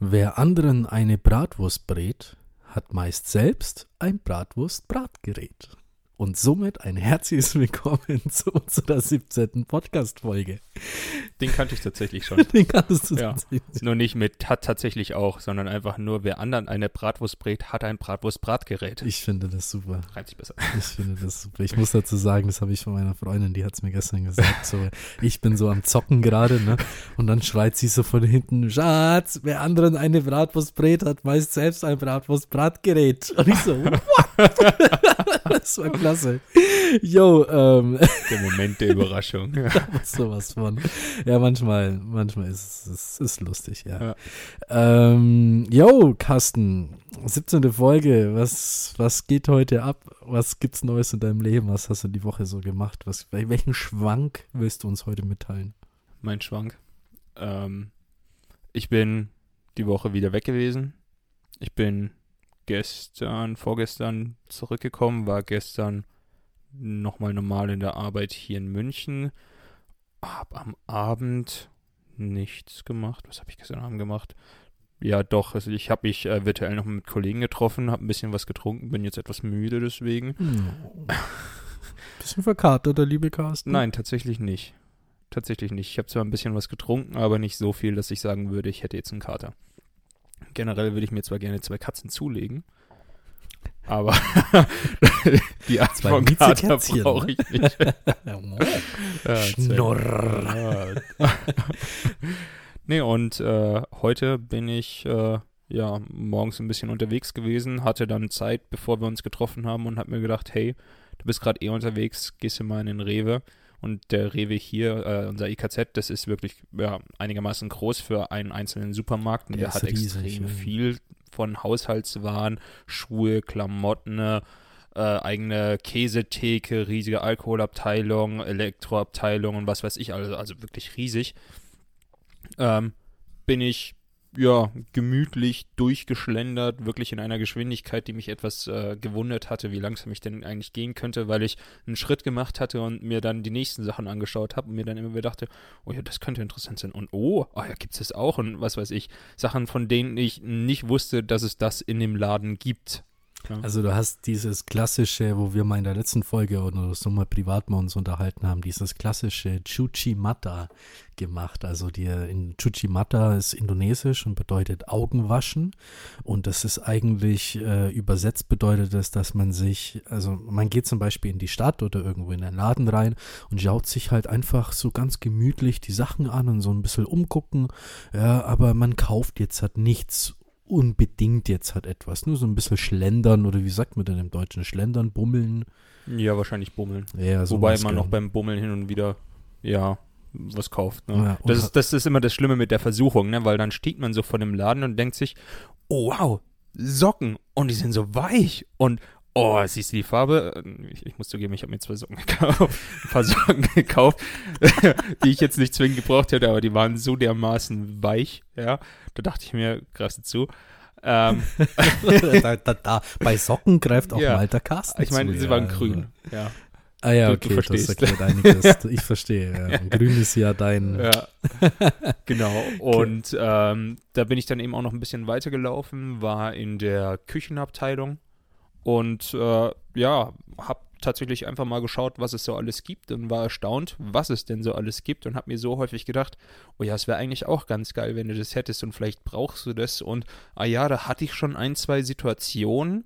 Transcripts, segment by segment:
Wer anderen eine Bratwurst brät, hat meist selbst ein Bratwurst-Bratgerät. Und somit ein herzliches Willkommen zu unserer 17. Podcast-Folge. Den kannte ich tatsächlich schon. Den kanntest du Ja. tatsächlich. Nur nicht mit hat tatsächlich auch, sondern einfach nur, wer anderen eine Bratwurst brät, hat ein Bratwurst-Bratgerät. Ich finde das super. Reimt sich besser. Ich finde das super. Ich muss dazu sagen, das habe ich von meiner Freundin, die hat es mir gestern gesagt. So, ich bin so am Zocken gerade, ne? Und dann schreit sie so von hinten, Schatz, wer anderen eine Bratwurst brät, hat meist selbst ein Bratwurst-Bratgerät. Und ich so, what? das war klasse. Yo, ähm, Der Moment der Überraschung. Ja. sowas von. Ja, manchmal, manchmal ist es ist, ist lustig, ja. Ja. Ähm, yo, Carsten, 17. Folge, was, was geht heute ab? Was gibt's Neues in deinem Leben? Was hast du die Woche so gemacht? Was, welchen Schwank willst du uns heute mitteilen? Mein Schwank. Ähm, ich bin die Woche wieder weg gewesen. Ich bin gestern, vorgestern zurückgekommen, war gestern nochmal normal in der Arbeit hier in München. Hab am Abend nichts gemacht. Was habe ich gestern Abend gemacht? Ja, doch. Also ich habe mich äh, virtuell noch mit Kollegen getroffen, habe ein bisschen was getrunken, bin jetzt etwas müde deswegen. Bisschen verkatert, der liebe Carsten. Nein, tatsächlich nicht. Tatsächlich nicht. Ich habe zwar ein bisschen was getrunken, aber nicht so viel, dass ich sagen würde, ich hätte jetzt einen Kater. Generell würde ich mir zwar gerne zwei Katzen zulegen, aber die Art Zwei von Kater brauche ne? ich nicht. Ja, Schnorr. Nee, und äh, heute bin ich äh, ja morgens ein bisschen unterwegs gewesen, hatte dann Zeit, bevor wir uns getroffen haben und habe mir gedacht, hey, du bist gerade eh unterwegs, gehst du mal in den Rewe. Und der Rewe hier, äh, unser IKZ, das ist wirklich ja, einigermaßen groß für einen einzelnen Supermarkt. Und Der der, hat riesig, extrem ja. viel von Haushaltswaren, Schuhe, Klamotten, äh, eigene Käsetheke, riesige Alkoholabteilung, Elektroabteilung und was weiß ich, also, also wirklich riesig. Ähm, bin ich ja gemütlich durchgeschlendert, wirklich in einer Geschwindigkeit, die mich etwas äh, gewundert hatte, wie langsam ich denn eigentlich gehen könnte, weil ich einen Schritt gemacht hatte und mir dann die nächsten Sachen angeschaut habe und mir dann immer wieder dachte, oh ja, das könnte interessant sein. Und oh, ah ja, gibt es das auch? Und was weiß ich, Sachen, von denen ich nicht wusste, dass es das in dem Laden gibt. Also du hast dieses klassische, wo wir mal in der letzten Folge oder so mal privat mal uns unterhalten haben, dieses klassische Chuchimata gemacht. Also die in Chuchimata ist indonesisch und bedeutet Augenwaschen und das ist eigentlich äh, übersetzt bedeutet das, dass man sich, also man geht zum Beispiel in die Stadt oder irgendwo in einen Laden rein und schaut sich halt einfach so ganz gemütlich die Sachen an und so ein bisschen umgucken, ja, aber man kauft jetzt halt nichts unbedingt jetzt hat etwas. Nur so ein bisschen schlendern oder wie sagt man denn im Deutschen? Schlendern, bummeln. Ja, wahrscheinlich bummeln. Ja, so Wobei man auch beim Bummeln hin und wieder, ja, was kauft. Ne? Ja, das, ist, das ist immer das Schlimme mit der Versuchung, ne? weil dann steht man so vor dem Laden und denkt sich, oh wow, Socken und die sind so weich und oh, siehst du die Farbe? Ich, ich muss zugeben, ich habe mir zwei Socken gekauft, ein paar Socken gekauft, die ich jetzt nicht zwingend gebraucht hätte, aber die waren so dermaßen weich, ja. Da dachte ich mir, greifst du zu. Ähm, da, da, da. Bei Socken greift auch Ja. mal der Carsten ich meine, zu, sie ja, waren grün, ja. Ah ja, Du- okay, du das verstehst. erklärt einiges. Ich verstehe. Ja. Grün ist ja dein. Ja, genau. Und ähm, da bin ich dann eben auch noch ein bisschen weitergelaufen, war in der Küchenabteilung und äh, ja, habe tatsächlich einfach mal geschaut, was es so alles gibt und war erstaunt, was es denn so alles gibt und habe mir so häufig gedacht, oh ja, es wäre eigentlich auch ganz geil, wenn du das hättest und vielleicht brauchst du das und ah ja, da hatte ich schon ein, zwei Situationen,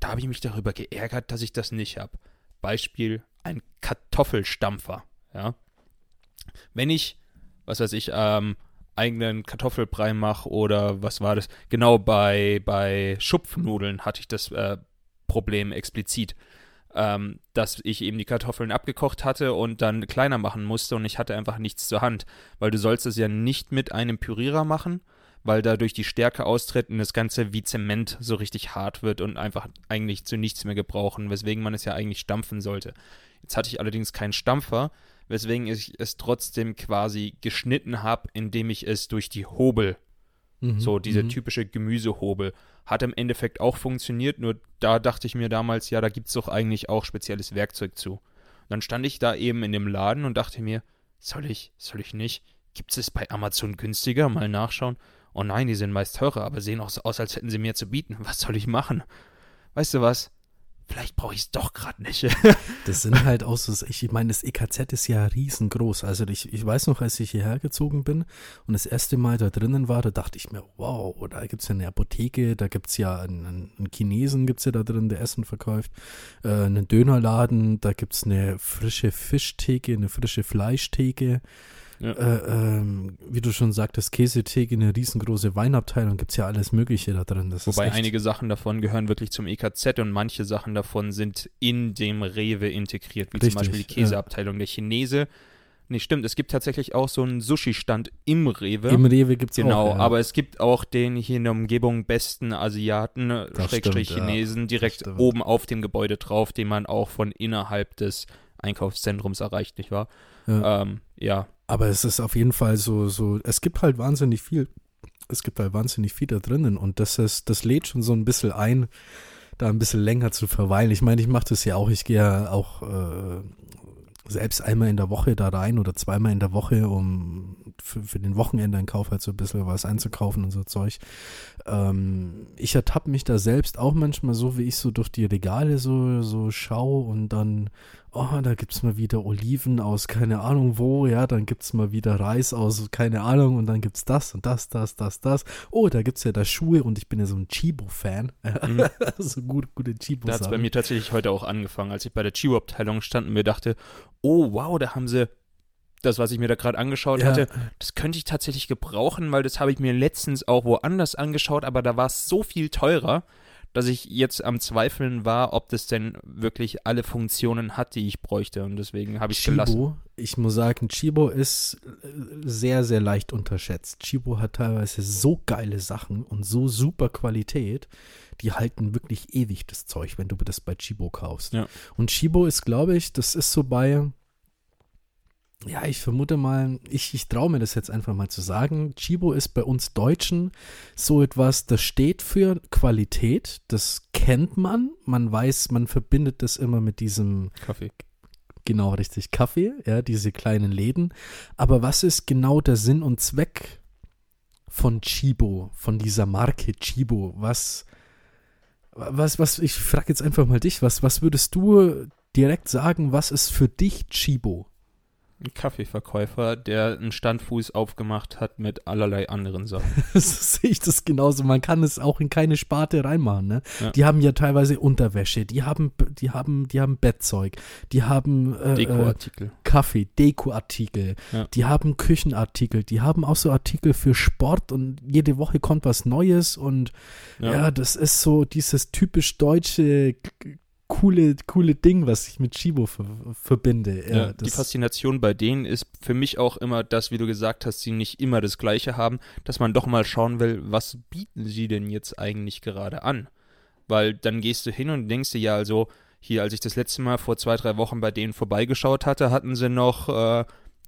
da habe ich mich darüber geärgert, dass ich das nicht habe. Beispiel ein Kartoffelstampfer, ja. Wenn ich, was weiß ich, ähm, eigenen Kartoffelbrei mache oder was war das? Genau bei, bei Schupfnudeln hatte ich das äh, Problem explizit, ähm, dass ich eben die Kartoffeln abgekocht hatte und dann kleiner machen musste und ich hatte einfach nichts zur Hand, weil du sollst es ja nicht mit einem Pürierer machen, weil dadurch die Stärke austritt und das Ganze wie Zement so richtig hart wird und einfach eigentlich zu nichts mehr gebrauchen, weswegen man es ja eigentlich stampfen sollte. Jetzt hatte ich allerdings keinen Stampfer, weswegen ich es trotzdem quasi geschnitten habe, indem ich es durch die Hobel, Mhm, so diese mhm. typische Gemüsehobel, hat im Endeffekt auch funktioniert, nur da dachte ich mir damals, ja, da gibt es doch eigentlich auch spezielles Werkzeug zu. Und dann stand ich da eben in dem Laden und dachte mir, soll ich, soll ich nicht? Gibt es bei Amazon günstiger? Mal nachschauen. oh nein, die sind meist teurer, aber sehen auch so aus, als hätten sie mehr zu bieten. Was soll ich machen? Weißt du was? Vielleicht brauche ich es doch gerade nicht. das sind halt auch so, ich meine, das EKZ ist ja riesengroß. Also ich, ich weiß noch, als ich hierher gezogen bin und das erste Mal da drinnen war, da dachte ich mir, wow, da gibt es ja eine Apotheke, da gibt es ja einen, einen Chinesen, gibt es ja da drin, der Essen verkauft, äh, einen Dönerladen, da gibt es eine frische Fischtheke, eine frische Fleischtheke. Ja. Äh, ähm, wie du schon sagtest, Käsetheke, eine riesengroße Weinabteilung, gibt es ja alles Mögliche da drin. Das Wobei einige Sachen davon gehören wirklich zum EKZ und manche Sachen davon sind in dem Rewe integriert, wie Richtig, zum Beispiel die Käseabteilung. Ja. Der Chinese Nee, stimmt. Es gibt tatsächlich auch so einen Sushi-Stand im Rewe. Im Rewe gibt es Genau, auch, ja. aber es gibt auch den hier in der Umgebung besten Asiaten, Schrägstrich Chinesen, ja. direkt oben auf dem Gebäude drauf, den man auch von innerhalb des Einkaufszentrums erreicht, nicht wahr? Ja. Ähm, ja. Aber es ist auf jeden Fall so, so, es gibt halt wahnsinnig viel, es gibt halt wahnsinnig viel da drinnen und das ist, das lädt schon so ein bisschen ein, da ein bisschen länger zu verweilen. Ich meine, ich mache das ja auch, ich gehe ja auch äh, selbst einmal in der Woche da rein oder zweimal in der Woche, um für, für den Wochenende in Kauf halt so ein bisschen was einzukaufen und so Zeug. Ähm, ich ertappe mich da selbst auch manchmal so, wie ich so durch die Regale so, so schaue und dann oh, da gibt es mal wieder Oliven aus keine Ahnung wo, ja, dann gibt es mal wieder Reis aus keine Ahnung und dann gibt es das und das, das, das, das. Oh, da gibt es ja da Schuhe und ich bin ja so ein Chibo-Fan. Mhm. so gut, gute Chibo. Da hat es bei mir tatsächlich heute auch angefangen, als ich bei der Chibo-Abteilung stand und mir dachte, oh wow, da haben sie das, was ich mir da gerade angeschaut ja. hatte, das könnte ich tatsächlich gebrauchen, weil das habe ich mir letztens auch woanders angeschaut, aber da war es so viel teurer dass ich jetzt am Zweifeln war, ob das denn wirklich alle Funktionen hat, die ich bräuchte. Und deswegen habe ich Chibo, gelassen. Ich muss sagen, Chibo ist äh, sehr, sehr leicht unterschätzt. Chibo hat teilweise so geile Sachen und so super Qualität, die halten wirklich ewig das Zeug, wenn du das bei Chibo kaufst. Ja. Und Chibo ist, glaube ich, das ist so bei ja, ich vermute mal, ich, ich traue mir das jetzt einfach mal zu sagen. Chibo ist bei uns Deutschen so etwas, das steht für Qualität, das kennt man. Man weiß, man verbindet das immer mit diesem Kaffee. Genau, richtig, Kaffee, ja, diese kleinen Läden. Aber was ist genau der Sinn und Zweck von Chibo, von dieser Marke Chibo? Was, was, was, ich frage jetzt einfach mal dich, was, was würdest du direkt sagen, was ist für dich Chibo? Ein Kaffeeverkäufer, der einen Standfuß aufgemacht hat mit allerlei anderen Sachen. so sehe ich das genauso. Man kann es auch in keine Sparte reinmachen. Ne? Ja. Die haben ja teilweise Unterwäsche, die haben, die haben, die haben Bettzeug, die haben äh, äh Dekoartikel. Kaffee, Dekoartikel, ja. die haben Küchenartikel, die haben auch so Artikel für Sport und jede Woche kommt was Neues und ja, ja das ist so dieses typisch deutsche coole, coole Ding, was ich mit Chibo ver verbinde. Ja, ja, die Faszination bei denen ist für mich auch immer das, wie du gesagt hast, sie nicht immer das Gleiche haben, dass man doch mal schauen will, was bieten sie denn jetzt eigentlich gerade an? Weil dann gehst du hin und denkst dir ja, also hier, als ich das letzte Mal vor zwei, drei Wochen bei denen vorbeigeschaut hatte, hatten sie noch äh,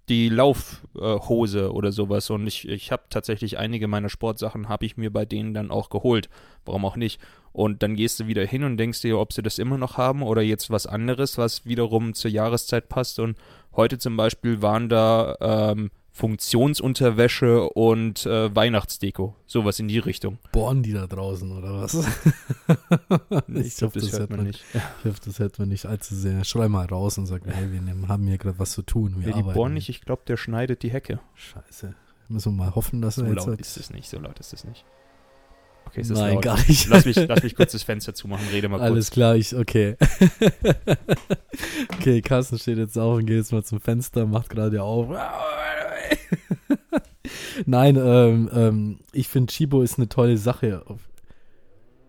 die Laufhose äh, oder sowas und ich, ich habe tatsächlich einige meiner Sportsachen habe ich mir bei denen dann auch geholt. Warum auch nicht? Und dann gehst du wieder hin und denkst dir, ob sie das immer noch haben oder jetzt was anderes, was wiederum zur Jahreszeit passt. Und heute zum Beispiel waren da ähm, Funktionsunterwäsche und äh, Weihnachtsdeko. Sowas in die Richtung. Bohren die da draußen oder was? ich glaube, das, das, hört man nicht. Ich hoffe, das hört man nicht allzu sehr. Schrei mal raus und sag, hey, wir haben hier gerade was zu tun. Wir ja, die bohren nicht, ich glaube, der schneidet die Hecke. Scheiße. Müssen wir mal hoffen, dass so er jetzt. So laut ist es nicht, so laut ist es nicht. Okay, es ist Nein, laut. gar nicht. Lass mich, lass mich kurz das Fenster zumachen, rede mal kurz. Alles klar, ich, okay. okay, Carsten steht jetzt auf und geht jetzt mal zum Fenster, macht gerade auf. Nein, ähm, ähm, ich finde Chibo ist eine tolle Sache.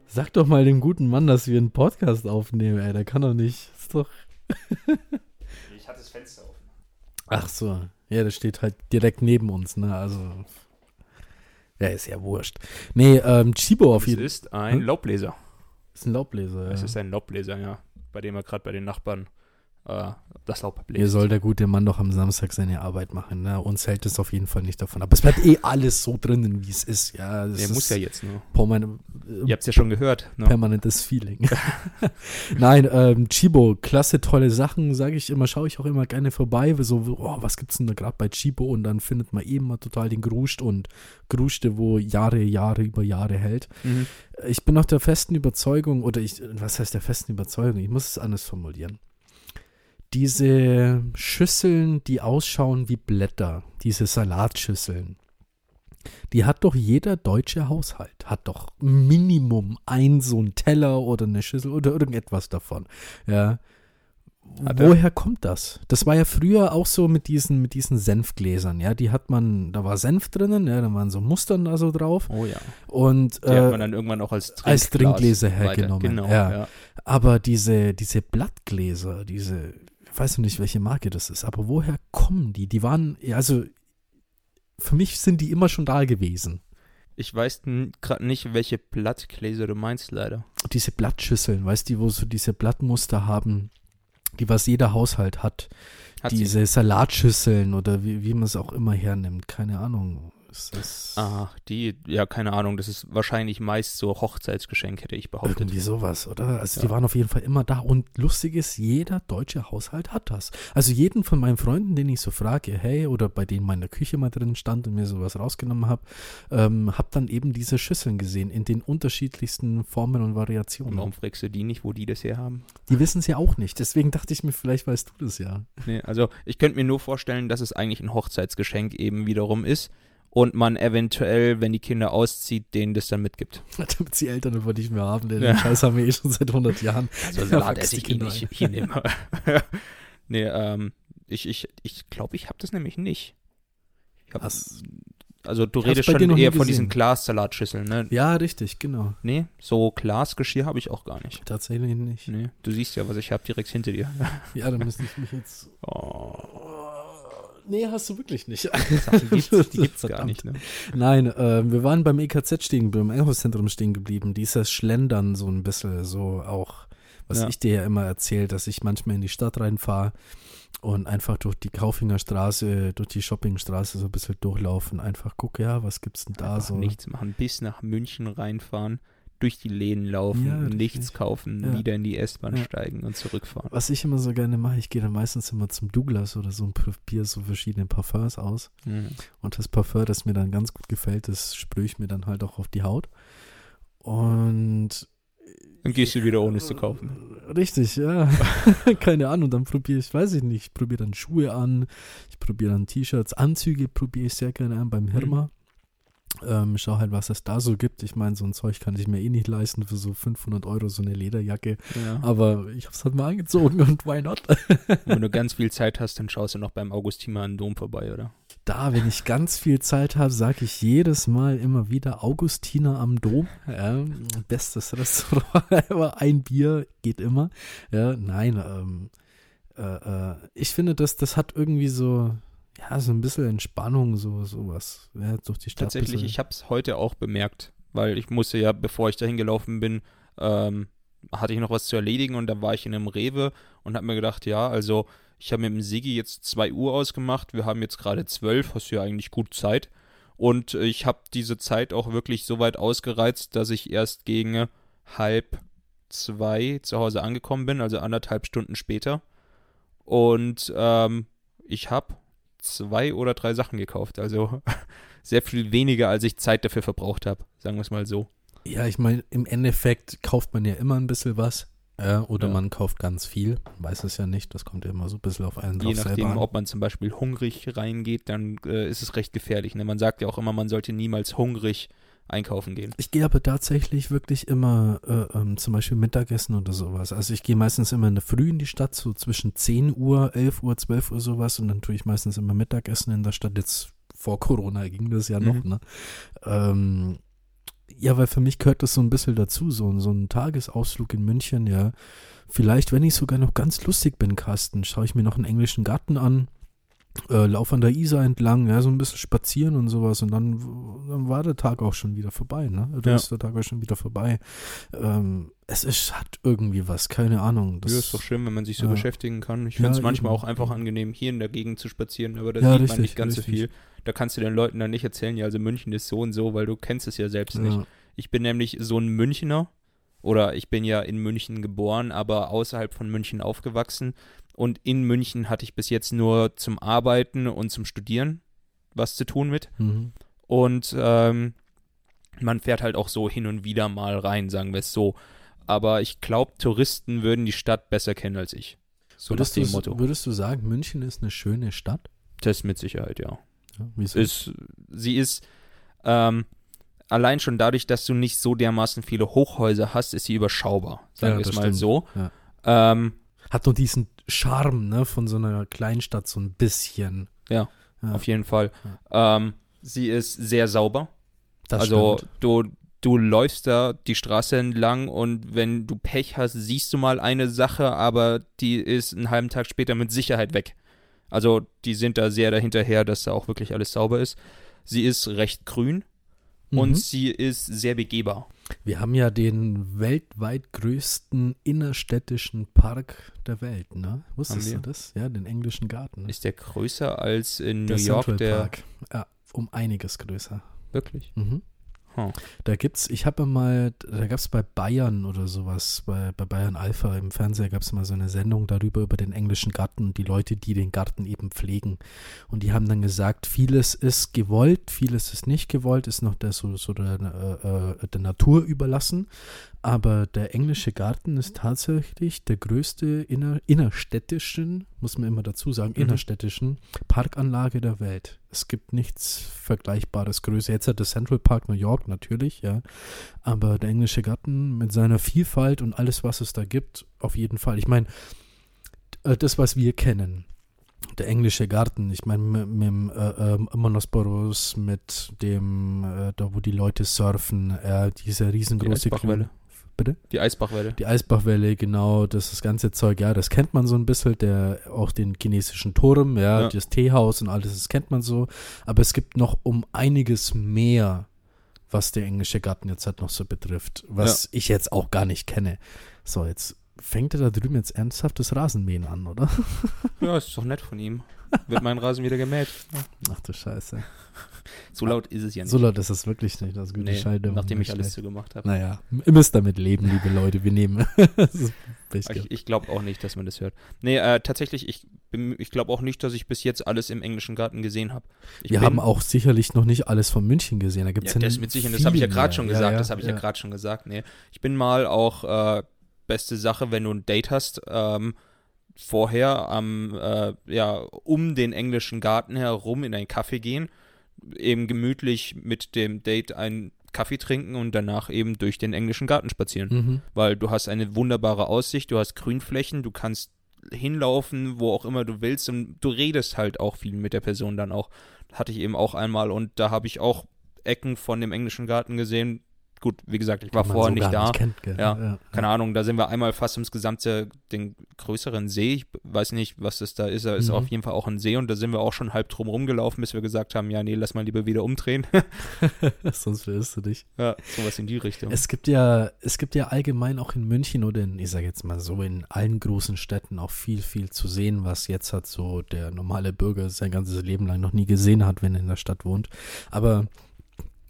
Sag doch mal dem guten Mann, dass wir einen Podcast aufnehmen, ey. Der kann doch nicht. Ist doch. ich hatte das Fenster offen. Ach so. Ja, das steht halt direkt neben uns, ne? Also. Ja, ist ja wurscht. Nee, ähm, Chibo auf jeden Fall. Es ist ein hm? Laubbläser. Ist ein Laubbläser, ja. Es ist ein Laubbläser, ja. Bei dem er gerade bei den Nachbarn äh, das auch Hier soll der gute Mann doch am Samstag seine Arbeit machen. Ne? Uns hält es auf jeden Fall nicht davon ab. Es bleibt eh alles so drinnen, wie es ist. Ja, Der muss ja jetzt nur. perman Ihr habt es ja schon gehört. Ne? permanentes Feeling. Nein, ähm, Chibo, klasse, tolle Sachen, sage ich immer, schaue ich auch immer gerne vorbei. So, oh, was gibt's denn da gerade bei Chibo? Und dann findet man eben mal total den Gruscht und Gruschte, wo Jahre, Jahre über Jahre hält. Mhm. Ich bin noch der festen Überzeugung, oder ich, was heißt der festen Überzeugung? Ich muss es anders formulieren. Diese Schüsseln, die ausschauen wie Blätter, diese Salatschüsseln, die hat doch jeder deutsche Haushalt, hat doch Minimum ein so ein Teller oder eine Schüssel oder irgendetwas davon. Ja. Hat er? Woher kommt das? Das war ja früher auch so mit diesen, mit diesen Senfgläsern, ja. Die hat man, da war Senf drinnen, ja, da waren so Mustern da so drauf. Oh ja. Und Die hat äh, man dann irgendwann auch als, als Trinkglas Trinkgläser weiter- hergenommen, Genau, ja. ja. aber diese, diese Blattgläser, diese, weiß noch nicht, welche Marke das ist, aber woher kommen die? Die waren, ja, also für mich sind die immer schon da gewesen. Ich weiß gerade nicht, welche Blattgläser du meinst, leider. Diese Blattschüsseln, weißt du, wo so diese Blattmuster haben, die was jeder Haushalt hat. Hat sie- diese Salatschüsseln oder wie, wie man es auch immer hernimmt, keine Ahnung. Ist Ach, die, ja, keine Ahnung, das ist wahrscheinlich meist so Hochzeitsgeschenk, hätte ich behauptet. Irgendwie sowas, oder? Also die Ja. waren auf jeden Fall immer da. Und lustig ist, jeder deutsche Haushalt hat das. Also jeden von meinen Freunden, den ich so frage, hey, oder bei denen meine Küche mal drin stand und mir sowas rausgenommen habe, ähm, hab dann eben diese Schüsseln gesehen in den unterschiedlichsten Formen und Und Variationen. warum fragst du die nicht, wo die das her haben? Die wissen es ja auch nicht. Deswegen dachte ich mir, vielleicht weißt du das ja. Nee, also ich könnte mir nur vorstellen, dass es eigentlich ein Hochzeitsgeschenk eben wiederum ist und man eventuell, wenn die Kinder auszieht, denen das dann mitgibt. Damit die Eltern einfach nicht mehr haben, denn Ja. den Scheiß haben wir eh schon seit 100 Jahren. Also Salat esse ich eh nicht hier nehme. nee, ähm, ich ich, ich glaube, ich habe das nämlich nicht. Ich hab, Was? also du redest schon eher von diesen. Glassalatschüsseln, ne? Ja, richtig, genau. Nee, so Glasgeschirr habe ich auch gar nicht. Tatsächlich nicht. Nee, du siehst ja, was ich habe direkt hinter dir. Ja, dann müsste ich mich jetzt. Oh, Nee, hast du wirklich nicht. Sachen gibt's, die gibt's gar nicht, ne? Nein, äh, wir waren beim EKZ stehen, beim Einkaufszentrum stehen geblieben. Dieses Schlendern so ein bisschen, so auch, was Ja. ich dir ja immer erzählt, dass ich manchmal in die Stadt reinfahre und einfach durch die Kaufinger Straße, durch die Shoppingstraße so ein bisschen durchlaufen, einfach gucke, ja, was gibt's denn da Einfach so? nichts machen, bis nach München reinfahren, durch die Läden laufen, Ja, nichts kaufen, Ja. wieder in die S-Bahn Ja. steigen und zurückfahren. Was ich immer so gerne mache, ich gehe dann meistens immer zum Douglas oder so und probiere so verschiedene Parfums aus. Mhm. Und das Parfum, das mir dann ganz gut gefällt, das sprühe ich mir dann halt auch auf die Haut. Und Dann gehst du wieder ohne es zu kaufen. Richtig, ja. Keine Ahnung. Dann probiere ich, weiß ich nicht, ich probiere dann Schuhe an, ich probiere dann T-Shirts, Anzüge probiere ich sehr gerne an beim Hirma. Ähm, schau halt, was es da so gibt. Ich meine, so ein Zeug kann ich mir eh nicht leisten für so 500 Euro, so eine Lederjacke. Ja. Aber ich habe es halt mal angezogen und why not? Wenn du ganz viel Zeit hast, dann schaust du noch beim Augustiner Dom vorbei, oder? Da, wenn ich ganz viel Zeit habe, sage ich jedes Mal immer wieder Augustiner am Dom. Ja, bestes Restaurant, aber ein Bier geht immer. Ja, nein, ähm, äh, äh, ich finde, das, das hat irgendwie so, ja, so ein bisschen Entspannung, so sowas. Ja, durch die Stadt. Tatsächlich, ich habe es heute auch bemerkt, weil ich musste ja, bevor ich dahin gelaufen bin, ähm, hatte ich noch was zu erledigen und da war ich in einem Rewe und habe mir gedacht, ja, also ich habe mit dem Sigi jetzt 2 Uhr ausgemacht, wir haben jetzt gerade 12, hast du ja eigentlich gut Zeit und ich habe diese Zeit auch wirklich so weit ausgereizt, dass ich erst gegen halb zwei zu Hause angekommen bin, also anderthalb Stunden später und ähm, ich habe zwei oder drei Sachen gekauft, also sehr viel weniger, als ich Zeit dafür verbraucht habe, sagen wir es mal so. Ja, ich meine, im Endeffekt kauft man ja immer ein bisschen was. Ja, oder Ja. man kauft ganz viel. Man weiß es ja nicht. Das kommt ja immer so ein bisschen auf einen Je nachdem, an. ob man zum Beispiel hungrig reingeht, dann äh, ist es recht gefährlich. Ne? Man sagt ja auch immer, man sollte niemals hungrig einkaufen gehen. Ich gehe aber tatsächlich wirklich immer äh, ähm, zum Beispiel Mittagessen oder sowas. Also ich gehe meistens immer in der Früh in die Stadt, so zwischen 10 Uhr, 11 Uhr, 12 Uhr sowas und dann tue ich meistens immer Mittagessen in der Stadt. Jetzt vor Corona ging das ja noch, Mhm. ne? Ähm, ja, weil für mich gehört das so ein bisschen dazu, so, so ein Tagesausflug in München, ja. Vielleicht, wenn ich sogar noch ganz lustig bin, Carsten, schaue ich mir noch einen englischen Garten an. Äh, lauf an der Isar entlang, ja, so ein bisschen spazieren und sowas und dann, dann war der Tag auch schon wieder vorbei, ne? Dann Ja. ist der Tag auch schon wieder vorbei. Ähm, es ist, hat irgendwie was, keine Ahnung. Das ja, ist doch schön, wenn man sich so ja. beschäftigen kann. Ich finde es manchmal eben. auch einfach angenehm, hier in der Gegend zu spazieren, aber da Ja, sieht man richtig, nicht ganz so richtig. viel. Da kannst du den Leuten dann nicht erzählen, ja, also München ist so und so, weil du kennst es ja selbst nicht. Ich bin nämlich so ein Münchner oder ich bin ja in München geboren, aber außerhalb von München aufgewachsen. Und in München hatte ich bis jetzt nur zum Arbeiten und zum Studieren was zu tun mit. mhm. Und ähm, man fährt halt auch so hin und wieder mal rein, sagen wir es so. Aber ich glaube, Touristen würden die Stadt besser kennen als ich. So würdest, nach dem du, Motto. würdest du sagen, München ist eine schöne Stadt? Das mit Sicherheit, ja. Ja, wieso? ist, sie ist ähm, allein schon dadurch, dass du nicht so dermaßen viele Hochhäuser hast, ist sie überschaubar, sagen Ja, wir es mal stimmt. so. Ja. Ähm, Hat nur diesen Charme, ne, von so einer Kleinstadt so ein bisschen. Ja, Ja. auf jeden Fall. Ähm, sie ist sehr sauber. Das also stimmt. du, du läufst da die Straße entlang und wenn du Pech hast, siehst du mal eine Sache, aber die ist einen halben Tag später mit Sicherheit weg. Also die sind da sehr dahinterher, dass da auch wirklich alles sauber ist. Sie ist recht grün und Mhm. sie ist sehr begehbar. Wir haben ja den weltweit größten innerstädtischen Park der Welt, ne? Wusstest du das? Ja, den englischen Garten. Ist der größer als in New der York, Central der Park. Ja, um einiges größer. wirklich? Mhm. Huh. Da gibt's, ich habe mal, da gab es bei Bayern oder sowas, bei, bei Bayern Alpha im Fernseher gab es mal so eine Sendung darüber, über den englischen Garten und die Leute, die den Garten eben pflegen. Und die haben dann gesagt, vieles ist gewollt, vieles ist nicht gewollt, ist noch der, so, so der, äh, äh, der Natur überlassen. Aber der englische Garten ist tatsächlich der größte inner, innerstädtischen, muss man immer dazu sagen, Mhm. innerstädtischen Parkanlage der Welt. Es gibt nichts Vergleichbares größer. Jetzt hat der Central Park New York natürlich, ja. Aber der englische Garten mit seiner Vielfalt und alles, was es da gibt, auf jeden Fall. Ich meine, äh, das, was wir kennen, der englische Garten, ich meine, mit, mit dem äh, äh, Monosporus, mit dem, äh, da wo die Leute surfen, äh, diese Die riesengroße Eisbachwelle. Grün- Bitte? Die Eisbachwelle. Die Eisbachwelle, genau, das, das ganze Zeug, ja, das kennt man so ein bisschen, der, auch den chinesischen Turm, ja, Ja. das Teehaus und alles, das kennt man so. Aber es gibt noch um einiges mehr, was der englische Garten jetzt halt noch so betrifft, was ich jetzt auch gar nicht kenne. So, jetzt fängt er da drüben jetzt ernsthaft das Rasenmähen an, oder? Ja, ist doch nett von ihm. Wird mein Rasen wieder gemäht. Ach du Scheiße. So laut ist es ja nicht. So laut ist es wirklich nicht, das gute nee, Scheidung. nachdem ich alles zugemacht habe. Naja, ihr müsst damit leben, liebe Leute, wir nehmen. Ich, ich glaube auch nicht, dass man das hört. Nee, äh, tatsächlich, ich, bin- ich glaube auch nicht, dass ich bis jetzt alles im englischen Garten gesehen habe. Wir haben auch sicherlich noch nicht alles von München gesehen. Da gibt's Ja, ja, das mit Sicherheit, das habe ich ja gerade schon Ja, gesagt, ja, das habe ich ja, ja. gerade schon gesagt. Nee, ich bin mal auch, äh, beste Sache, wenn du ein Date hast, ähm, vorher am, äh, ja, um den englischen Garten herum in einen Kaffee gehen, eben gemütlich mit dem Date einen Kaffee trinken und danach eben durch den englischen Garten spazieren. Mhm. Weil du hast eine wunderbare Aussicht, du hast Grünflächen, du kannst hinlaufen, wo auch immer du willst und du redest halt auch viel mit der Person dann auch. Hatte ich eben auch einmal und da habe ich auch Ecken von dem englischen Garten gesehen. Gut, wie gesagt, ich war vorher so nicht da. kennt, gell? Ja, Keine Ahnung, da sind wir einmal fast ums gesamte, den größeren See. Ich weiß nicht, was das da ist. Da ist Mhm. auf jeden Fall auch ein See und da sind wir auch schon halb drum rumgelaufen, bis wir gesagt haben, ja, nee, lass mal lieber wieder umdrehen. Sonst verirrst du dich. ja, sowas in die Richtung. Es gibt ja, es gibt ja allgemein auch in München oder in, ich sage jetzt mal so, in allen großen Städten auch viel, viel zu sehen, was jetzt hat so der normale Bürger sein ganzes Leben lang noch nie gesehen hat, wenn er in der Stadt wohnt. Aber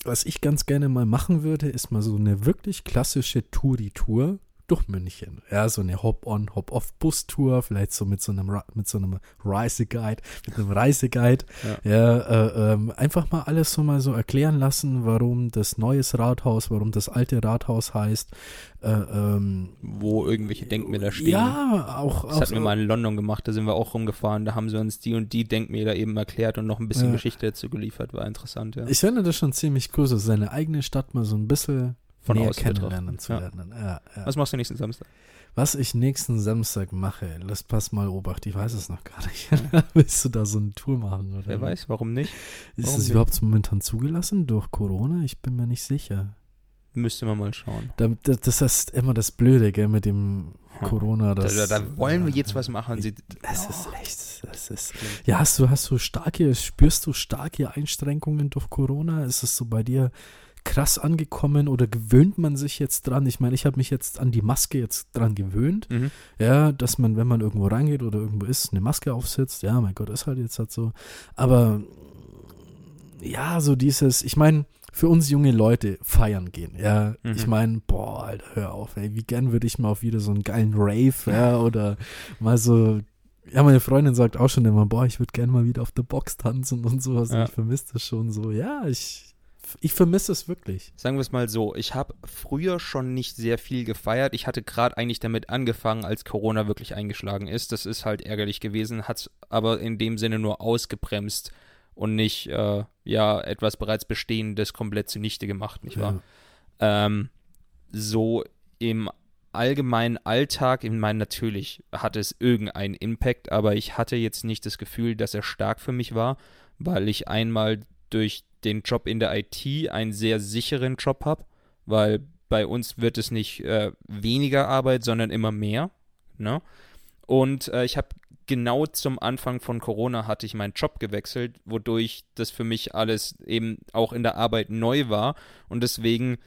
was ich ganz gerne mal machen würde, ist mal so eine wirklich klassische Touri-Tour durch München. Ja, so eine Hop-on, Hop-off-Bus-Tour, vielleicht so mit so einem, mit so einem Reiseguide, mit einem Reiseguide. Ja, äh, ähm, einfach mal alles so mal so erklären lassen, warum das neues Rathaus, warum das alte Rathaus heißt. Äh, ähm, Wo irgendwelche Denkmäler stehen. ja, auch, Das auch hatten wir mal in London gemacht, da sind wir auch rumgefahren, da haben sie uns die und die Denkmäler eben erklärt und noch ein bisschen Ja. Geschichte dazu geliefert, war interessant, ja. Ich finde das schon ziemlich cool, so seine eigene Stadt mal so ein bisschen Von näher außen kennenlernen betrachtet, zu ja. lernen. Ja, ja. Was machst du nächsten Samstag? Was ich nächsten Samstag mache, lass pass mal Obacht, ich weiß es noch gar nicht. Willst du da so eine Tour machen? Oder? Wer weiß, warum nicht? Ist warum es überhaupt momentan zugelassen durch Corona? Ich bin mir nicht sicher. Müsste man mal schauen. Da, das, das ist immer das Blöde, gell, mit dem Corona. Das, da, da, da wollen wir jetzt was machen. Sie, das oh. ist echt, das ist. Ja, hast du, hast du starke, spürst du starke Einschränkungen durch Corona? Ist es so bei dir krass angekommen oder gewöhnt man sich jetzt dran? Ich meine, ich habe mich jetzt an die Maske jetzt dran gewöhnt. Mhm. Ja, dass man, wenn man irgendwo reingeht oder irgendwo ist, eine Maske aufsetzt. Ja, mein Gott, ist halt jetzt halt so. Aber ja, so dieses, ich meine, für uns junge Leute feiern gehen. Ja, mhm. ich meine, boah, Alter, hör auf, ey, wie gern würde ich mal auf wieder so einen geilen Rave, ja, oder mal so ja, meine Freundin sagt auch schon immer, boah, ich würde gerne mal wieder auf der Box tanzen und sowas. Ja. Ich vermisse das schon so. Ja, ich, ich vermisse es wirklich. Sagen wir es mal so, ich habe früher schon nicht sehr viel gefeiert. Ich hatte gerade eigentlich damit angefangen, als Corona wirklich eingeschlagen ist. Das ist halt ärgerlich gewesen, hat es aber in dem Sinne nur ausgebremst und nicht, äh, ja, etwas bereits Bestehendes komplett zunichte gemacht, nicht wahr? Ja. Ähm, so im allgemeinen Alltag, ich meine, natürlich hatte es irgendeinen Impact, aber ich hatte jetzt nicht das Gefühl, dass er stark für mich war, weil ich einmal durch den Job in der IT einen sehr sicheren Job habe, weil bei uns wird es nicht äh, weniger Arbeit, sondern immer mehr. Ne? Und äh, ich habe genau zum Anfang von Corona hatte ich meinen Job gewechselt, wodurch das für mich alles eben auch in der Arbeit neu war. Und deswegen,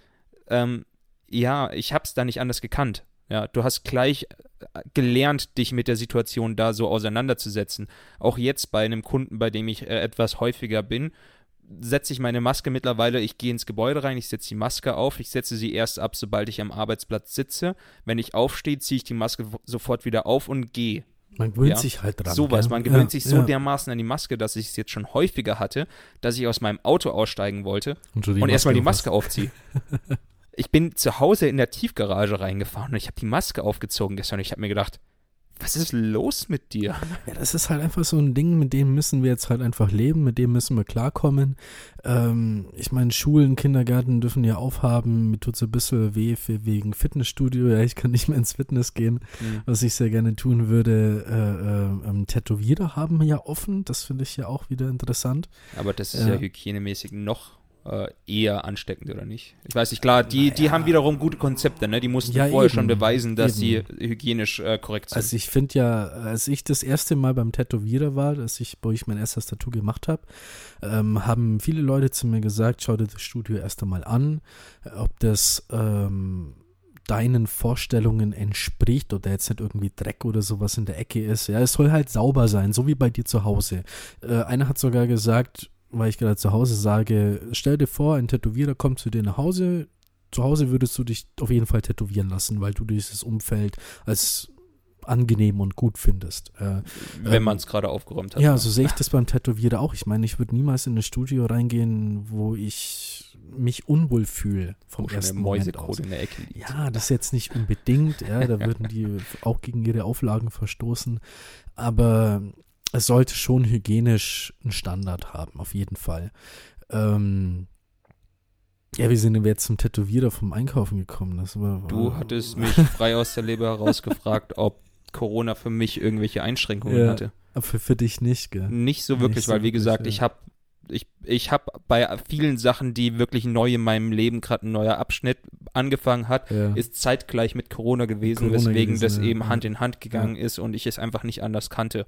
ähm, ja, ich habe es da nicht anders gekannt. Ja, du hast gleich äh, gelernt, dich mit der Situation da so auseinanderzusetzen. Auch jetzt bei einem Kunden, bei dem ich äh, etwas häufiger bin, setze ich meine Maske mittlerweile, ich gehe ins Gebäude rein, ich setze die Maske auf, ich setze sie erst ab, sobald ich am Arbeitsplatz sitze. Wenn ich aufstehe, ziehe ich die Maske sofort wieder auf und gehe. Man gewöhnt ja, sich halt dran. Sowas, man gewöhnt ja, sich so ja. dermaßen an die Maske, dass ich es jetzt schon häufiger hatte, dass ich aus meinem Auto aussteigen wollte und, und erstmal die Maske aufziehe. ich bin zu Hause in der Tiefgarage reingefahren und ich habe die Maske aufgezogen gestern und ich habe mir gedacht, was ist los mit dir? Ja, das ist halt einfach so ein Ding, mit dem müssen wir jetzt halt einfach leben, mit dem müssen wir klarkommen. Ähm, ich meine, Schulen, Kindergärten dürfen ja aufhaben. Mir tut es ein bisschen weh für, wegen Fitnessstudio. Ja, ich kann nicht mehr ins Fitness gehen, mhm. was ich sehr gerne tun würde. Äh, äh, ähm, Tätowierer haben ja offen. Das finde ich ja auch wieder interessant. Aber das ist äh, ja hygienemäßig noch eher ansteckend oder nicht? Ich weiß nicht, klar, die, naja. die haben wiederum gute Konzepte, ne? Die mussten ja, vorher eben, schon beweisen, dass eben. sie hygienisch äh, korrekt sind. Also ich finde ja, als ich das erste Mal beim Tätowierer war, dass ich, wo ich mein erstes Tattoo gemacht habe, ähm, haben viele Leute zu mir gesagt, schau dir das Studio erst einmal an, ob das ähm, deinen Vorstellungen entspricht oder jetzt nicht irgendwie Dreck oder sowas in der Ecke ist. Ja, es soll halt sauber sein, so wie bei dir zu Hause. Äh, einer hat sogar gesagt, weil ich gerade zu Hause sage, stell dir vor, ein Tätowierer kommt zu dir nach Hause. Zu Hause würdest du dich auf jeden Fall tätowieren lassen, weil du dieses Umfeld als angenehm und gut findest. Äh, Wenn ähm, man es gerade aufgeräumt hat. Ja, so sehe ich das beim Tätowierer auch. Ich meine, ich würde niemals in ein Studio reingehen, wo ich mich unwohl fühle vom wo ersten Moment aus. in der Ecke liegt. Ja, das jetzt nicht unbedingt. Ja, da würden die auch gegen ihre Auflagen verstoßen. Aber es sollte schon hygienisch einen Standard haben, auf jeden Fall. Ähm, ja, wie sind wir jetzt zum Tätowierer vom Einkaufen gekommen? Das war, du hattest mich frei aus der Leber herausgefragt, ob Corona für mich irgendwelche Einschränkungen ja, hatte. Aber für, für dich nicht, gell? Nicht so wirklich, nicht weil so wie gesagt, ja. ich habe ich, ich habe bei vielen Sachen, die wirklich neu in meinem Leben gerade ein neuer Abschnitt angefangen hat, ja. ist zeitgleich mit Corona gewesen, Corona weswegen gewesen, das eben Hand in Hand gegangen ist und ich es einfach nicht anders kannte.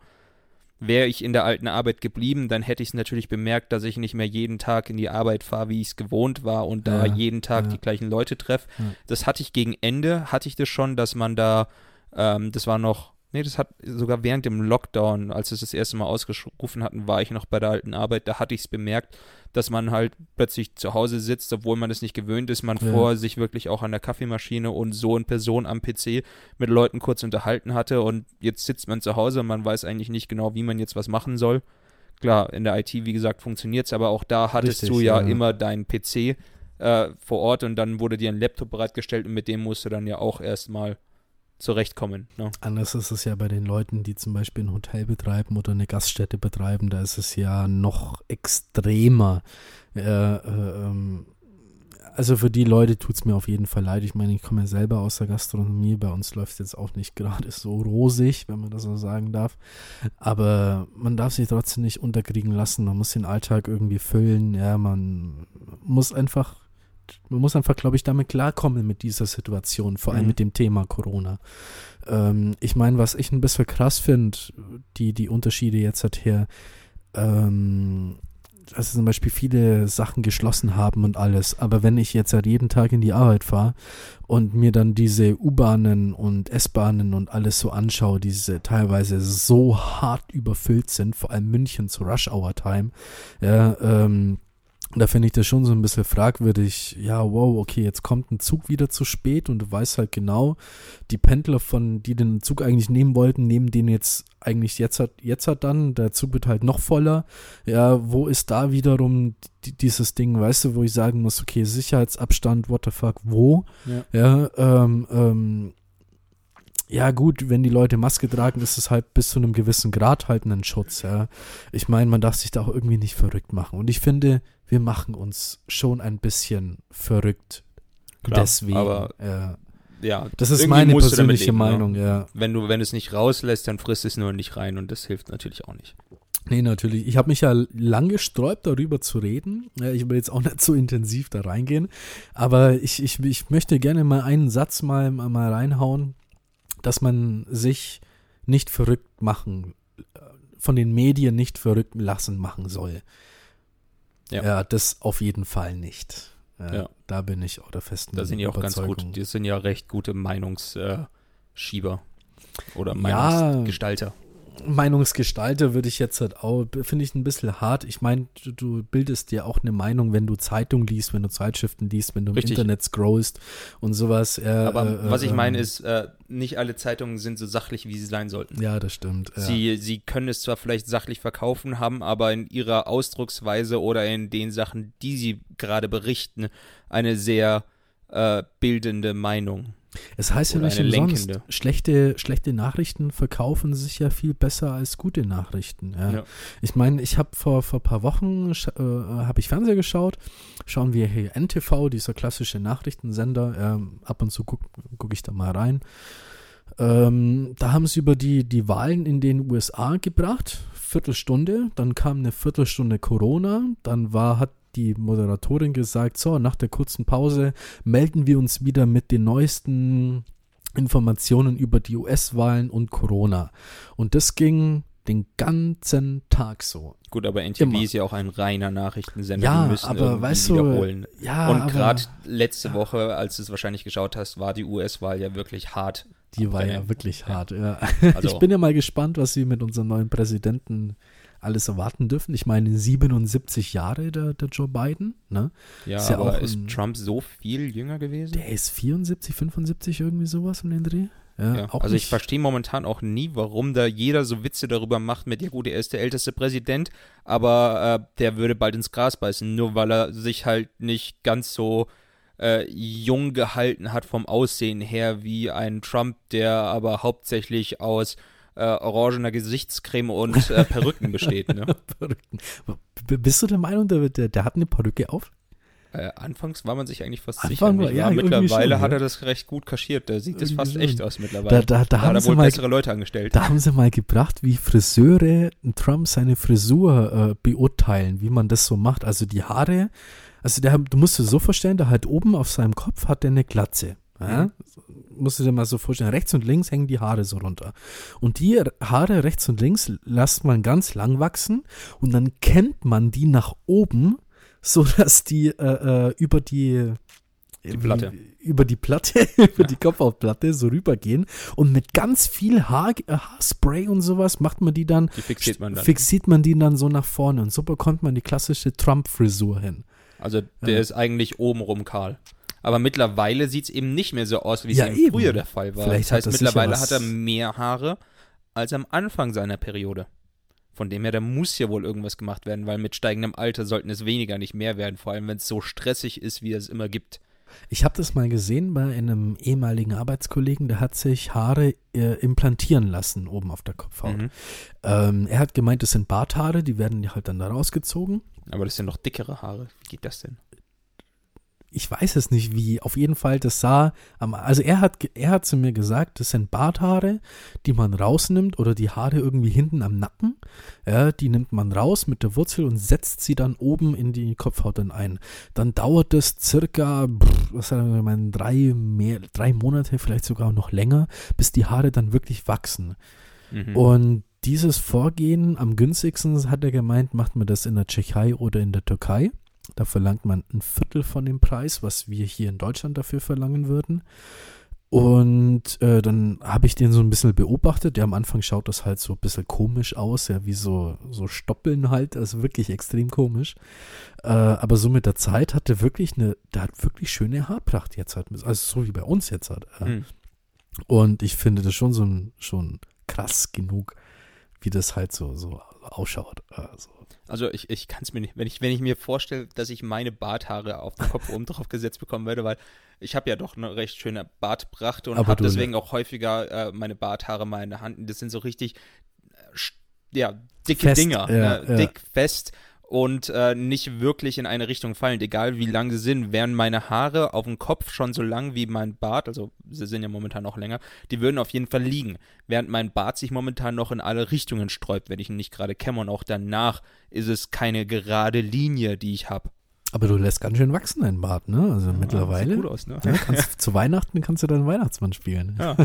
Wäre ich in der alten Arbeit geblieben, dann hätte ich es natürlich bemerkt, dass ich nicht mehr jeden Tag in die Arbeit fahre, wie ich es gewohnt war und da ja, jeden Tag ja. die gleichen Leute treffe. Ja. Das hatte ich gegen Ende, hatte ich das schon, dass man da, ähm, das war noch Nee, das hat sogar während dem Lockdown, als es das erste Mal ausgerufen hatten, war ich noch bei der alten Arbeit. Da hatte ich es bemerkt, dass man halt plötzlich zu Hause sitzt, obwohl man es nicht gewöhnt ist. Man ja. vor sich wirklich auch an der Kaffeemaschine und so in Person am PC mit Leuten kurz unterhalten hatte. Und jetzt sitzt man zu Hause und man weiß eigentlich nicht genau, wie man jetzt was machen soll. Klar, in der IT, wie gesagt, funktioniert es, aber auch da hattest Richtig, du ja, ja, immer deinen PC äh, vor Ort und dann wurde dir ein Laptop bereitgestellt und mit dem musst du dann ja auch erstmal zurechtkommen. Ne? Anders ist es ja bei den Leuten, die zum Beispiel ein Hotel betreiben oder eine Gaststätte betreiben, da ist es ja noch extremer. Äh, äh, ähm, also für die Leute tut es mir auf jeden Fall leid. Ich meine, ich komme ja selber aus der Gastronomie. Bei uns läuft es jetzt auch nicht gerade so rosig, wenn man das so sagen darf. Aber man darf sich trotzdem nicht unterkriegen lassen. Man muss den Alltag irgendwie füllen. Ja, man muss einfach man muss einfach, glaube ich, damit klarkommen mit dieser Situation, vor allem Mhm. mit dem Thema Corona. Ähm, ich meine, was ich ein bisschen krass finde, die, die Unterschiede jetzt hat her, ähm, also zum Beispiel viele Sachen geschlossen haben und alles, aber wenn ich jetzt halt jeden Tag in die Arbeit fahre und mir dann diese U-Bahnen und S-Bahnen und alles so anschaue, diese teilweise so hart überfüllt sind, vor allem München zu Rush Hour Time, ja, ähm, da finde ich das schon so ein bisschen fragwürdig. Ja, wow, okay, jetzt kommt ein Zug wieder zu spät und du weißt halt genau, die Pendler von, die den Zug eigentlich nehmen wollten, nehmen den jetzt eigentlich jetzt hat, jetzt hat dann, der Zug wird halt noch voller. Ja, wo ist da wiederum die, dieses Ding, weißt du, wo ich sagen muss, okay, Sicherheitsabstand, what the fuck, wo? Ja. Ja, ähm, ähm, ja gut, wenn die Leute Maske tragen, ist es halt bis zu einem gewissen Grad halt ein Schutz, ja. Ich meine, man darf sich da auch irgendwie nicht verrückt machen. Und ich finde, wir machen uns schon ein bisschen verrückt. Klar, deswegen. aber- ja. Ja, Das ist meine persönliche leben, ne? Meinung, ja. Wenn du, wenn du es nicht rauslässt, dann frisst es nur nicht rein und das hilft natürlich auch nicht. Nee, natürlich. Ich habe mich ja lang gesträubt, darüber zu reden. Ich will jetzt auch nicht so intensiv da reingehen. Aber ich, ich, ich möchte gerne mal einen Satz mal, mal reinhauen, dass man sich nicht verrückt machen, äh, von den Medien nicht verrückt lassen machen soll. Ja. Ja, das auf jeden Fall nicht. Ja, Ja. Da bin ich auch der festen Da sind ja auch ganz gut, die sind ja recht gute Meinungsschieber oder. Meinungsgestalter. Meinungsgestalter würde ich jetzt halt auch, finde ich ein bisschen hart. Ich meine, du, du bildest dir auch eine Meinung, wenn du Zeitung liest, wenn du Zeitschriften liest, wenn du im Richtig. Internet scrollst und sowas. Äh, Aber äh, was ich ähm, meine ist, äh, nicht alle Zeitungen sind so sachlich, wie sie sein sollten. Ja, das stimmt. Ja. Sie, sie können es zwar vielleicht sachlich verkaufen, haben aber in ihrer Ausdrucksweise oder in den Sachen, die sie gerade berichten, eine sehr äh, bildende Meinung. Es heißt ja nicht umsonst, lenkende. schlechte, schlechte Nachrichten verkaufen sich ja viel besser als gute Nachrichten. Ja. Ja. Ich meine, ich habe vor, vor ein paar Wochen äh, habe ich Fernseher geschaut. Schauen wir hier NTV, dieser klassische Nachrichtensender. Ähm, ab und zu gucke guck ich da mal rein. Ähm, da haben sie über die, die Wahlen in den USA gebracht. Viertelstunde. Dann kam eine Viertelstunde Corona. Dann war, hat die Moderatorin gesagt, so, nach der kurzen Pause melden wir uns wieder mit den neuesten Informationen über die US-Wahlen und Corona. Und das ging den ganzen Tag so. Gut, aber NTV Immer. ist ja auch ein reiner Nachrichtensender. Ja, die müssen aber weißt du, wiederholen. Ja, Und gerade letzte Woche, als du es wahrscheinlich geschaut hast, war die US-Wahl ja wirklich hart. die war ja wirklich hart. Ja. Also, ich bin ja mal gespannt, was wir mit unserem neuen Präsidenten alles erwarten dürfen. Ich meine, 77 Jahre der, der Joe Biden, ne? ja, ist ja aber auch ist ein- Trump so viel jünger gewesen? Der ist 74, 75 irgendwie sowas um den Dreh. Ja, Ja, also ich nicht- verstehe momentan auch nie, warum da jeder so Witze darüber macht mit, ja gut, er ist der älteste Präsident, aber äh, der würde bald ins Gras beißen, nur weil er sich halt nicht ganz so äh, jung gehalten hat vom Aussehen her wie ein Trump, der aber hauptsächlich aus äh, orangener Gesichtscreme und äh, Perücken besteht. Ne? Verrückten. B- Bist du der Meinung, der, der, der hat eine Perücke auf? Äh, anfangs war man sich eigentlich fast Anfang sicher. war- ja, mittlerweile schon, hat er das recht gut kaschiert. Da sieht das Irgendwie fast schon. echt aus mittlerweile. Da, da, da, Da hat haben sie wohl mal, bessere Leute angestellt. da haben sie mal gebracht, wie Friseure Trump seine Frisur äh, beurteilen, wie man das so macht. Also die Haare, also der, du musst dir so vorstellen, da halt oben auf seinem Kopf hat er eine Glatze. Ja? Musst du dir mal so vorstellen, rechts und links hängen die Haare so runter. Und die Haare rechts und links lässt man ganz lang wachsen und dann kennt man die nach oben, so dass die äh, äh, über die Die Platte. über die Platte, über die Kopfhautplatte so rübergehen und mit ganz viel Haar, äh, Haarspray und sowas macht man die dann, Die fixiert man dann. fixiert man die dann so nach vorne und so bekommt man die klassische Trump-Frisur hin. Also der Ja. ist eigentlich obenrum kahl. Aber mittlerweile sieht es eben nicht mehr so aus, wie es Ja, eben eben. früher der Fall war. Vielleicht das hat heißt, das mittlerweile hat er mehr Haare als am Anfang seiner Periode. Von dem her, da muss ja wohl irgendwas gemacht werden, weil mit steigendem Alter sollten es weniger, nicht mehr werden. Vor allem, wenn es so stressig ist, wie es immer gibt. Ich habe das mal gesehen bei einem ehemaligen Arbeitskollegen, der hat sich Haare äh, implantieren lassen oben auf der Kopfhaut. Mhm. Ähm, er hat gemeint, das sind Barthaare, die werden halt dann da rausgezogen. Aber das sind noch dickere Haare. Wie geht das denn? Ich weiß es nicht wie, auf jeden Fall, das sah, also er hat, er hat zu mir gesagt, das sind Barthaare, die man rausnimmt oder die Haare irgendwie hinten am Nacken, ja, die nimmt man raus mit der Wurzel und setzt sie dann oben in die Kopfhaut dann ein. Dann dauert das circa, was sagen wir mal, drei, mehr, drei Monate, vielleicht sogar noch länger, bis die Haare dann wirklich wachsen. Mhm. Und dieses Vorgehen am günstigsten, hat er gemeint, macht man das in der Tschechei oder in der Türkei. Da verlangt man ein Viertel von dem Preis, was wir hier in Deutschland dafür verlangen würden. Und äh, dann habe ich den so ein bisschen beobachtet. Ja, am Anfang schaut das halt so ein bisschen komisch aus, ja, wie so, so Stoppeln halt, also wirklich extrem komisch. Äh, aber so mit der Zeit hat er wirklich eine, der hat wirklich schöne Haarpracht jetzt halt, also so wie bei uns jetzt halt. Äh. Hm. Und ich finde das schon so schon krass genug, wie das halt so, so ausschaut. Also, also ich, ich kann es mir nicht, wenn ich, wenn ich mir vorstelle, dass ich meine Barthaare auf den Kopf oben drauf gesetzt bekommen würde, weil ich habe ja doch eine recht schöne Bartpracht und habe deswegen ne? auch häufiger äh, meine Barthaare mal in der Hand. Das sind so richtig, äh, ja, dicke fest, Dinger, ja, ne? ja. dick, fest und äh, nicht wirklich in eine Richtung fallen, egal wie lang sie sind. Wären meine Haare auf dem Kopf schon so lang wie mein Bart, also sie sind ja momentan noch länger, die würden auf jeden Fall liegen. Während mein Bart sich momentan noch in alle Richtungen sträubt, wenn ich ihn nicht gerade kämme und auch danach ist es keine gerade Linie, die ich habe. Aber du lässt ganz schön wachsen, dein Bart, ne? Also ja, mittlerweile. Sieht gut aus, ne? Ja, kannst, zu Weihnachten kannst du dann Weihnachtsmann spielen. Ja.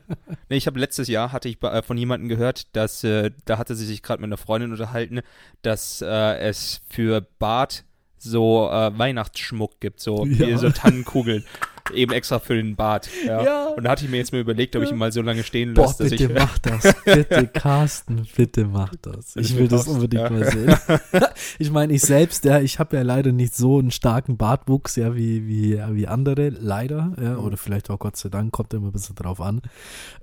nee, ich habe letztes Jahr hatte ich äh, von jemandem gehört, dass äh, da hatte sie sich gerade mit einer Freundin unterhalten, dass äh, es für Bart so äh, Weihnachtsschmuck gibt, so, ja. so Tannenkugeln. eben extra für den Bart. Ja. ja. Und da hatte ich mir jetzt mal überlegt, ob ich ihn mal so lange stehen lasse. Boah, bitte ich, mach das. Bitte, Carsten, bitte mach das. Ich will das unbedingt ja. mal sehen. ich meine, ich selbst, ja, ich habe ja leider nicht so einen starken Bartwuchs, ja, wie, wie, wie andere, leider. Ja, oder vielleicht auch Gott sei Dank, kommt immer ein bisschen drauf an.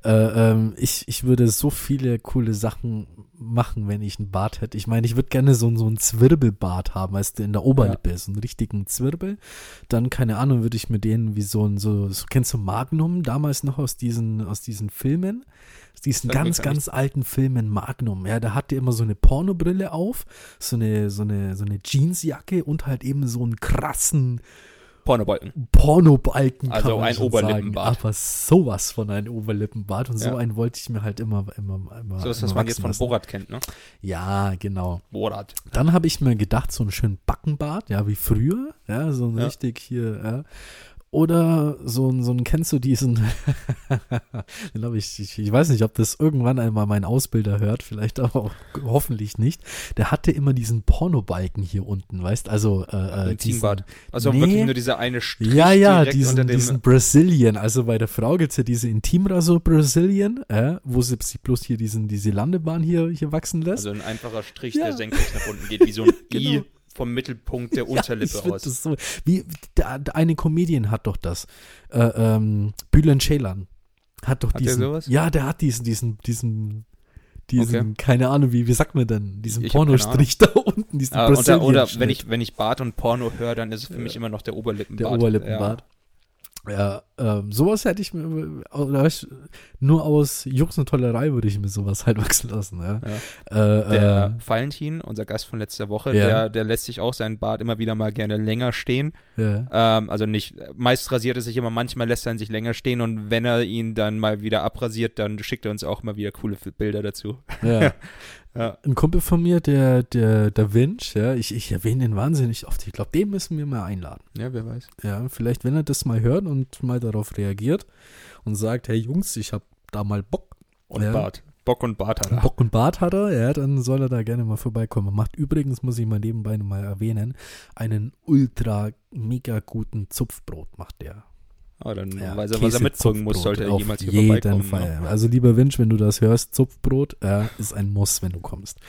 Äh, ähm, ich, ich würde so viele coole Sachen machen, wenn ich einen Bart hätte. Ich meine, ich würde gerne so, so einen Zwirbelbart haben, weißt du, in der Oberlippe, ja. so einen richtigen Zwirbel. Dann, keine Ahnung, würde ich mir den wie so ein, so, so, kennst du Magnum damals noch aus diesen, aus diesen Filmen? Aus diesen ganz, ganz alten Filmen Magnum, ja, da hatte immer so eine Pornobrille auf, so eine, so eine, so eine Jeansjacke und halt eben so einen krassen, Pornobalken. Pornobalken. Also ein Oberlippenbart. Sagen. Aber sowas von einem Oberlippenbart. Und ja. so einen wollte ich mir halt immer, immer, immer. So ist das, was man jetzt von Borat kennt, ne? Ja, genau. Borat. Dann habe ich mir gedacht, so einen schönen Backenbart, ja, wie früher. Ja, so ein ja. richtig hier, ja. Oder so ein, so ein, kennst du diesen, den habe ich, ich, ich weiß nicht, ob das irgendwann einmal mein Ausbilder hört, vielleicht aber auch, hoffentlich nicht. Der hatte immer diesen Pornobalken hier unten, weißt also äh, äh diesen, Also nee, wirklich nur dieser eine Strich Ja, ja, diesen, diesen Brazilian. Also bei der Frau gibt es ja diese Intimrasur Brazilian, äh, wo sie sich bloß hier diesen, diese Landebahn hier, hier wachsen lässt. Also ein einfacher Strich, ja. der senkrecht nach unten geht, wie so ein genau. I vom Mittelpunkt der Unterlippe ja, aus. Das so, wie, der, eine Comedian hat doch das. Äh, ähm, Bülent Ceylan hat doch hat diesen. Der sowas? Ja, der hat diesen, diesen, diesen diesen, okay. keine Ahnung, wie, wie sagt man denn, diesen Pornostrich da unten, diesen ah, oder, oder wenn ich, wenn ich Bart und Porno höre, dann ist es für mich immer noch der Oberlippenbart. Der Oberlippenbart. Ja. Ja, ähm, sowas hätte ich mir, oder nur aus Jux und Tollerei würde ich mir sowas halt wachsen lassen. Ja. ja. Äh, der äh, Valentin, unser Gast von letzter Woche, ja. der, der lässt sich auch seinen Bart immer wieder mal gerne länger stehen. Ja. Ähm, also nicht, meist rasiert er sich immer, manchmal lässt er ihn sich länger stehen und wenn er ihn dann mal wieder abrasiert, dann schickt er uns auch mal wieder coole Bilder dazu. Ja. Ja. Ein Kumpel von mir, der, der, der Winch, ja, ich, ich erwähne den wahnsinnig oft. Ich glaube, den müssen wir mal einladen. Ja, wer weiß. Ja, vielleicht, wenn er das mal hört und mal darauf reagiert und sagt, hey Jungs, ich habe da mal Bock. Und ja, Bart. Bock und Bart hat er. Bock und Bart hat er, ja, dann soll er da gerne mal vorbeikommen. Macht übrigens, muss ich mal nebenbei mal erwähnen, einen ultra mega guten Zupfbrot macht der. Aber ah, dann ja, weiß er, was er mitbringen muss, sollte er jemals hier jeden. Ne? Fall. Ne? Also lieber Winch, wenn du das hörst, Zupfbrot äh, ist ein Muss, wenn du kommst.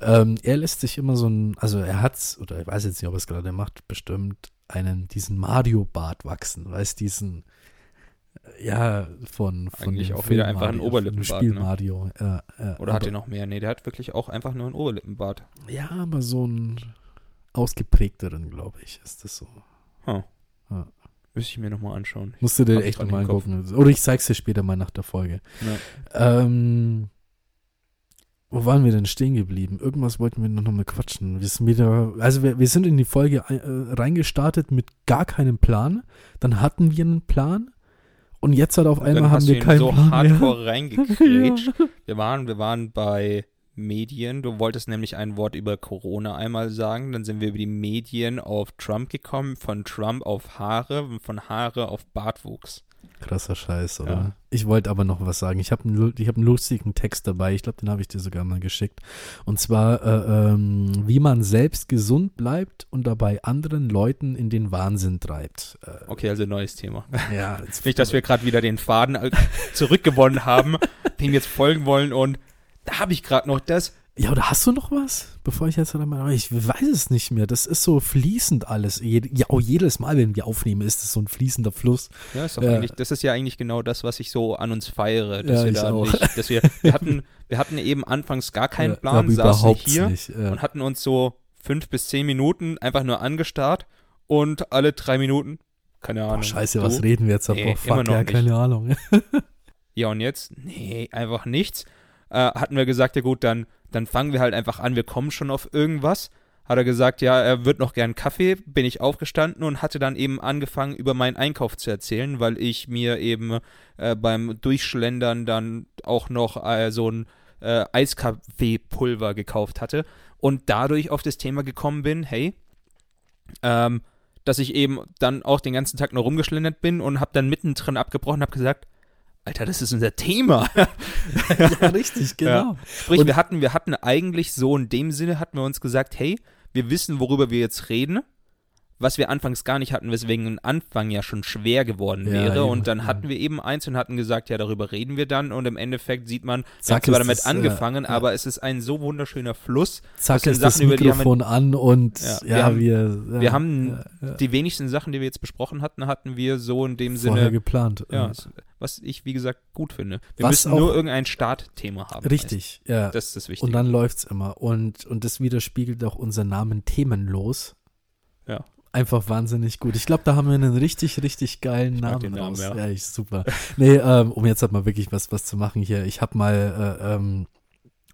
Ähm, er lässt sich immer so ein, also er hat's, oder ich weiß jetzt nicht, ob er es gerade macht, bestimmt einen, diesen Mario-Bart wachsen, weißt diesen, ja, von, von Eigentlich auch Film wieder einfach Mario, ein Oberlippenbart. Spiel ne? Mario. Ja, ja, Oder hat er noch mehr? Nee, der hat wirklich auch einfach nur einen Oberlippenbart. Ja, aber so ein ausgeprägteren, glaube ich, ist das so. Huh. Ja. Müsste ich mir nochmal anschauen. Musst du dir echt nochmal angucken. Oder ich zeig's dir später mal nach der Folge. Ja. Ähm, wo waren wir denn stehen geblieben? Irgendwas wollten wir noch mal quatschen. Wir sind wieder, also wir, wir sind in die Folge äh, reingestartet mit gar keinem Plan. Dann hatten wir einen Plan. Und jetzt halt auf einmal haben wir keinen so Plan mehr. hardcore reingekrätscht. wir, waren, wir waren bei Medien. Du wolltest nämlich ein Wort über Corona einmal sagen. Dann sind wir über die Medien auf Trump gekommen, von Trump auf Haare und von Haare auf Bartwuchs. Krasser Scheiß, oder? Ja. Ich wollte aber noch was sagen. Ich habe einen, hab einen lustigen Text dabei. Ich glaube, den habe ich dir sogar mal geschickt. Und zwar, äh, ähm, wie man selbst gesund bleibt und dabei anderen Leuten in den Wahnsinn treibt. Äh, Okay, also neues Thema. ja, Nicht, dass wir gerade wieder den Faden zurückgewonnen haben, dem jetzt folgen wollen und da habe ich gerade noch das. Ja, oder hast du noch was? Bevor ich jetzt halt mal, ich weiß es nicht mehr. Das ist so fließend alles. Ja, auch jedes Mal, wenn wir aufnehmen, ist es so ein fließender Fluss. Ja, ist doch Ja. eigentlich, das ist ja eigentlich genau das, was ich so an uns feiere. Dass Ja, wir da auch. nicht, dass wir, wir hatten, wir hatten eben anfangs gar keinen Ja, Plan, saßen hier nicht. Ja. und hatten uns so fünf bis zehn Minuten einfach nur angestarrt und alle drei Minuten, keine Ahnung. Boah, scheiße, du? was reden wir jetzt? Nee, Boah, fuck, ja, nicht. keine Ahnung. Ja, und jetzt? Nee, einfach nichts. Äh, hatten wir gesagt, ja gut, dann, dann fangen wir halt einfach an, wir kommen schon auf irgendwas. Hat er gesagt, ja, er wird noch gern Kaffee, bin ich aufgestanden und hatte dann eben angefangen, über meinen Einkauf zu erzählen, weil ich mir eben äh, beim Durchschlendern dann auch noch äh, so ein äh, Eiskaffeepulver gekauft hatte und dadurch auf das Thema gekommen bin, hey, ähm, dass ich eben dann auch den ganzen Tag nur rumgeschlendert bin und habe dann mittendrin abgebrochen habe gesagt, Alter, das ist unser Thema. ja, richtig, genau. Sprich, Und- wir hatten, wir hatten eigentlich so in dem Sinne, hatten wir uns gesagt, hey, wir wissen, worüber wir jetzt reden, was wir anfangs gar nicht hatten, weswegen ein Anfang ja schon schwer geworden Ja, wäre. und dann ja. hatten wir eben eins und hatten gesagt, ja, darüber reden wir dann. Und im Endeffekt sieht man, wir Zack, haben zwar ist damit das, äh, angefangen, ja. aber es ist ein so wunderschöner Fluss. Zack, Das ist das Sachen, über die haben wir- Mikrofon an und Ja, ja, wir haben- wir, ja, wir haben ja, ja, Die wenigsten Sachen, die wir jetzt besprochen hatten, hatten wir so in dem vorher Sinne, geplant. ja, ja. Was ich, wie gesagt, gut finde. Wir Was müssen nur irgendein Startthema haben. Richtig, ja. Das ist das Wichtige. Und dann läuft's immer. Und, und das widerspiegelt auch unseren Namen themenlos. Ja. Einfach wahnsinnig gut. Ich glaube, da haben wir einen richtig, richtig geilen mag Namen, Namen, raus. ja. Ja, ich, super. nee, ähm, um jetzt halt mal wirklich was, was zu machen hier. Ich habe mal, äh, ähm,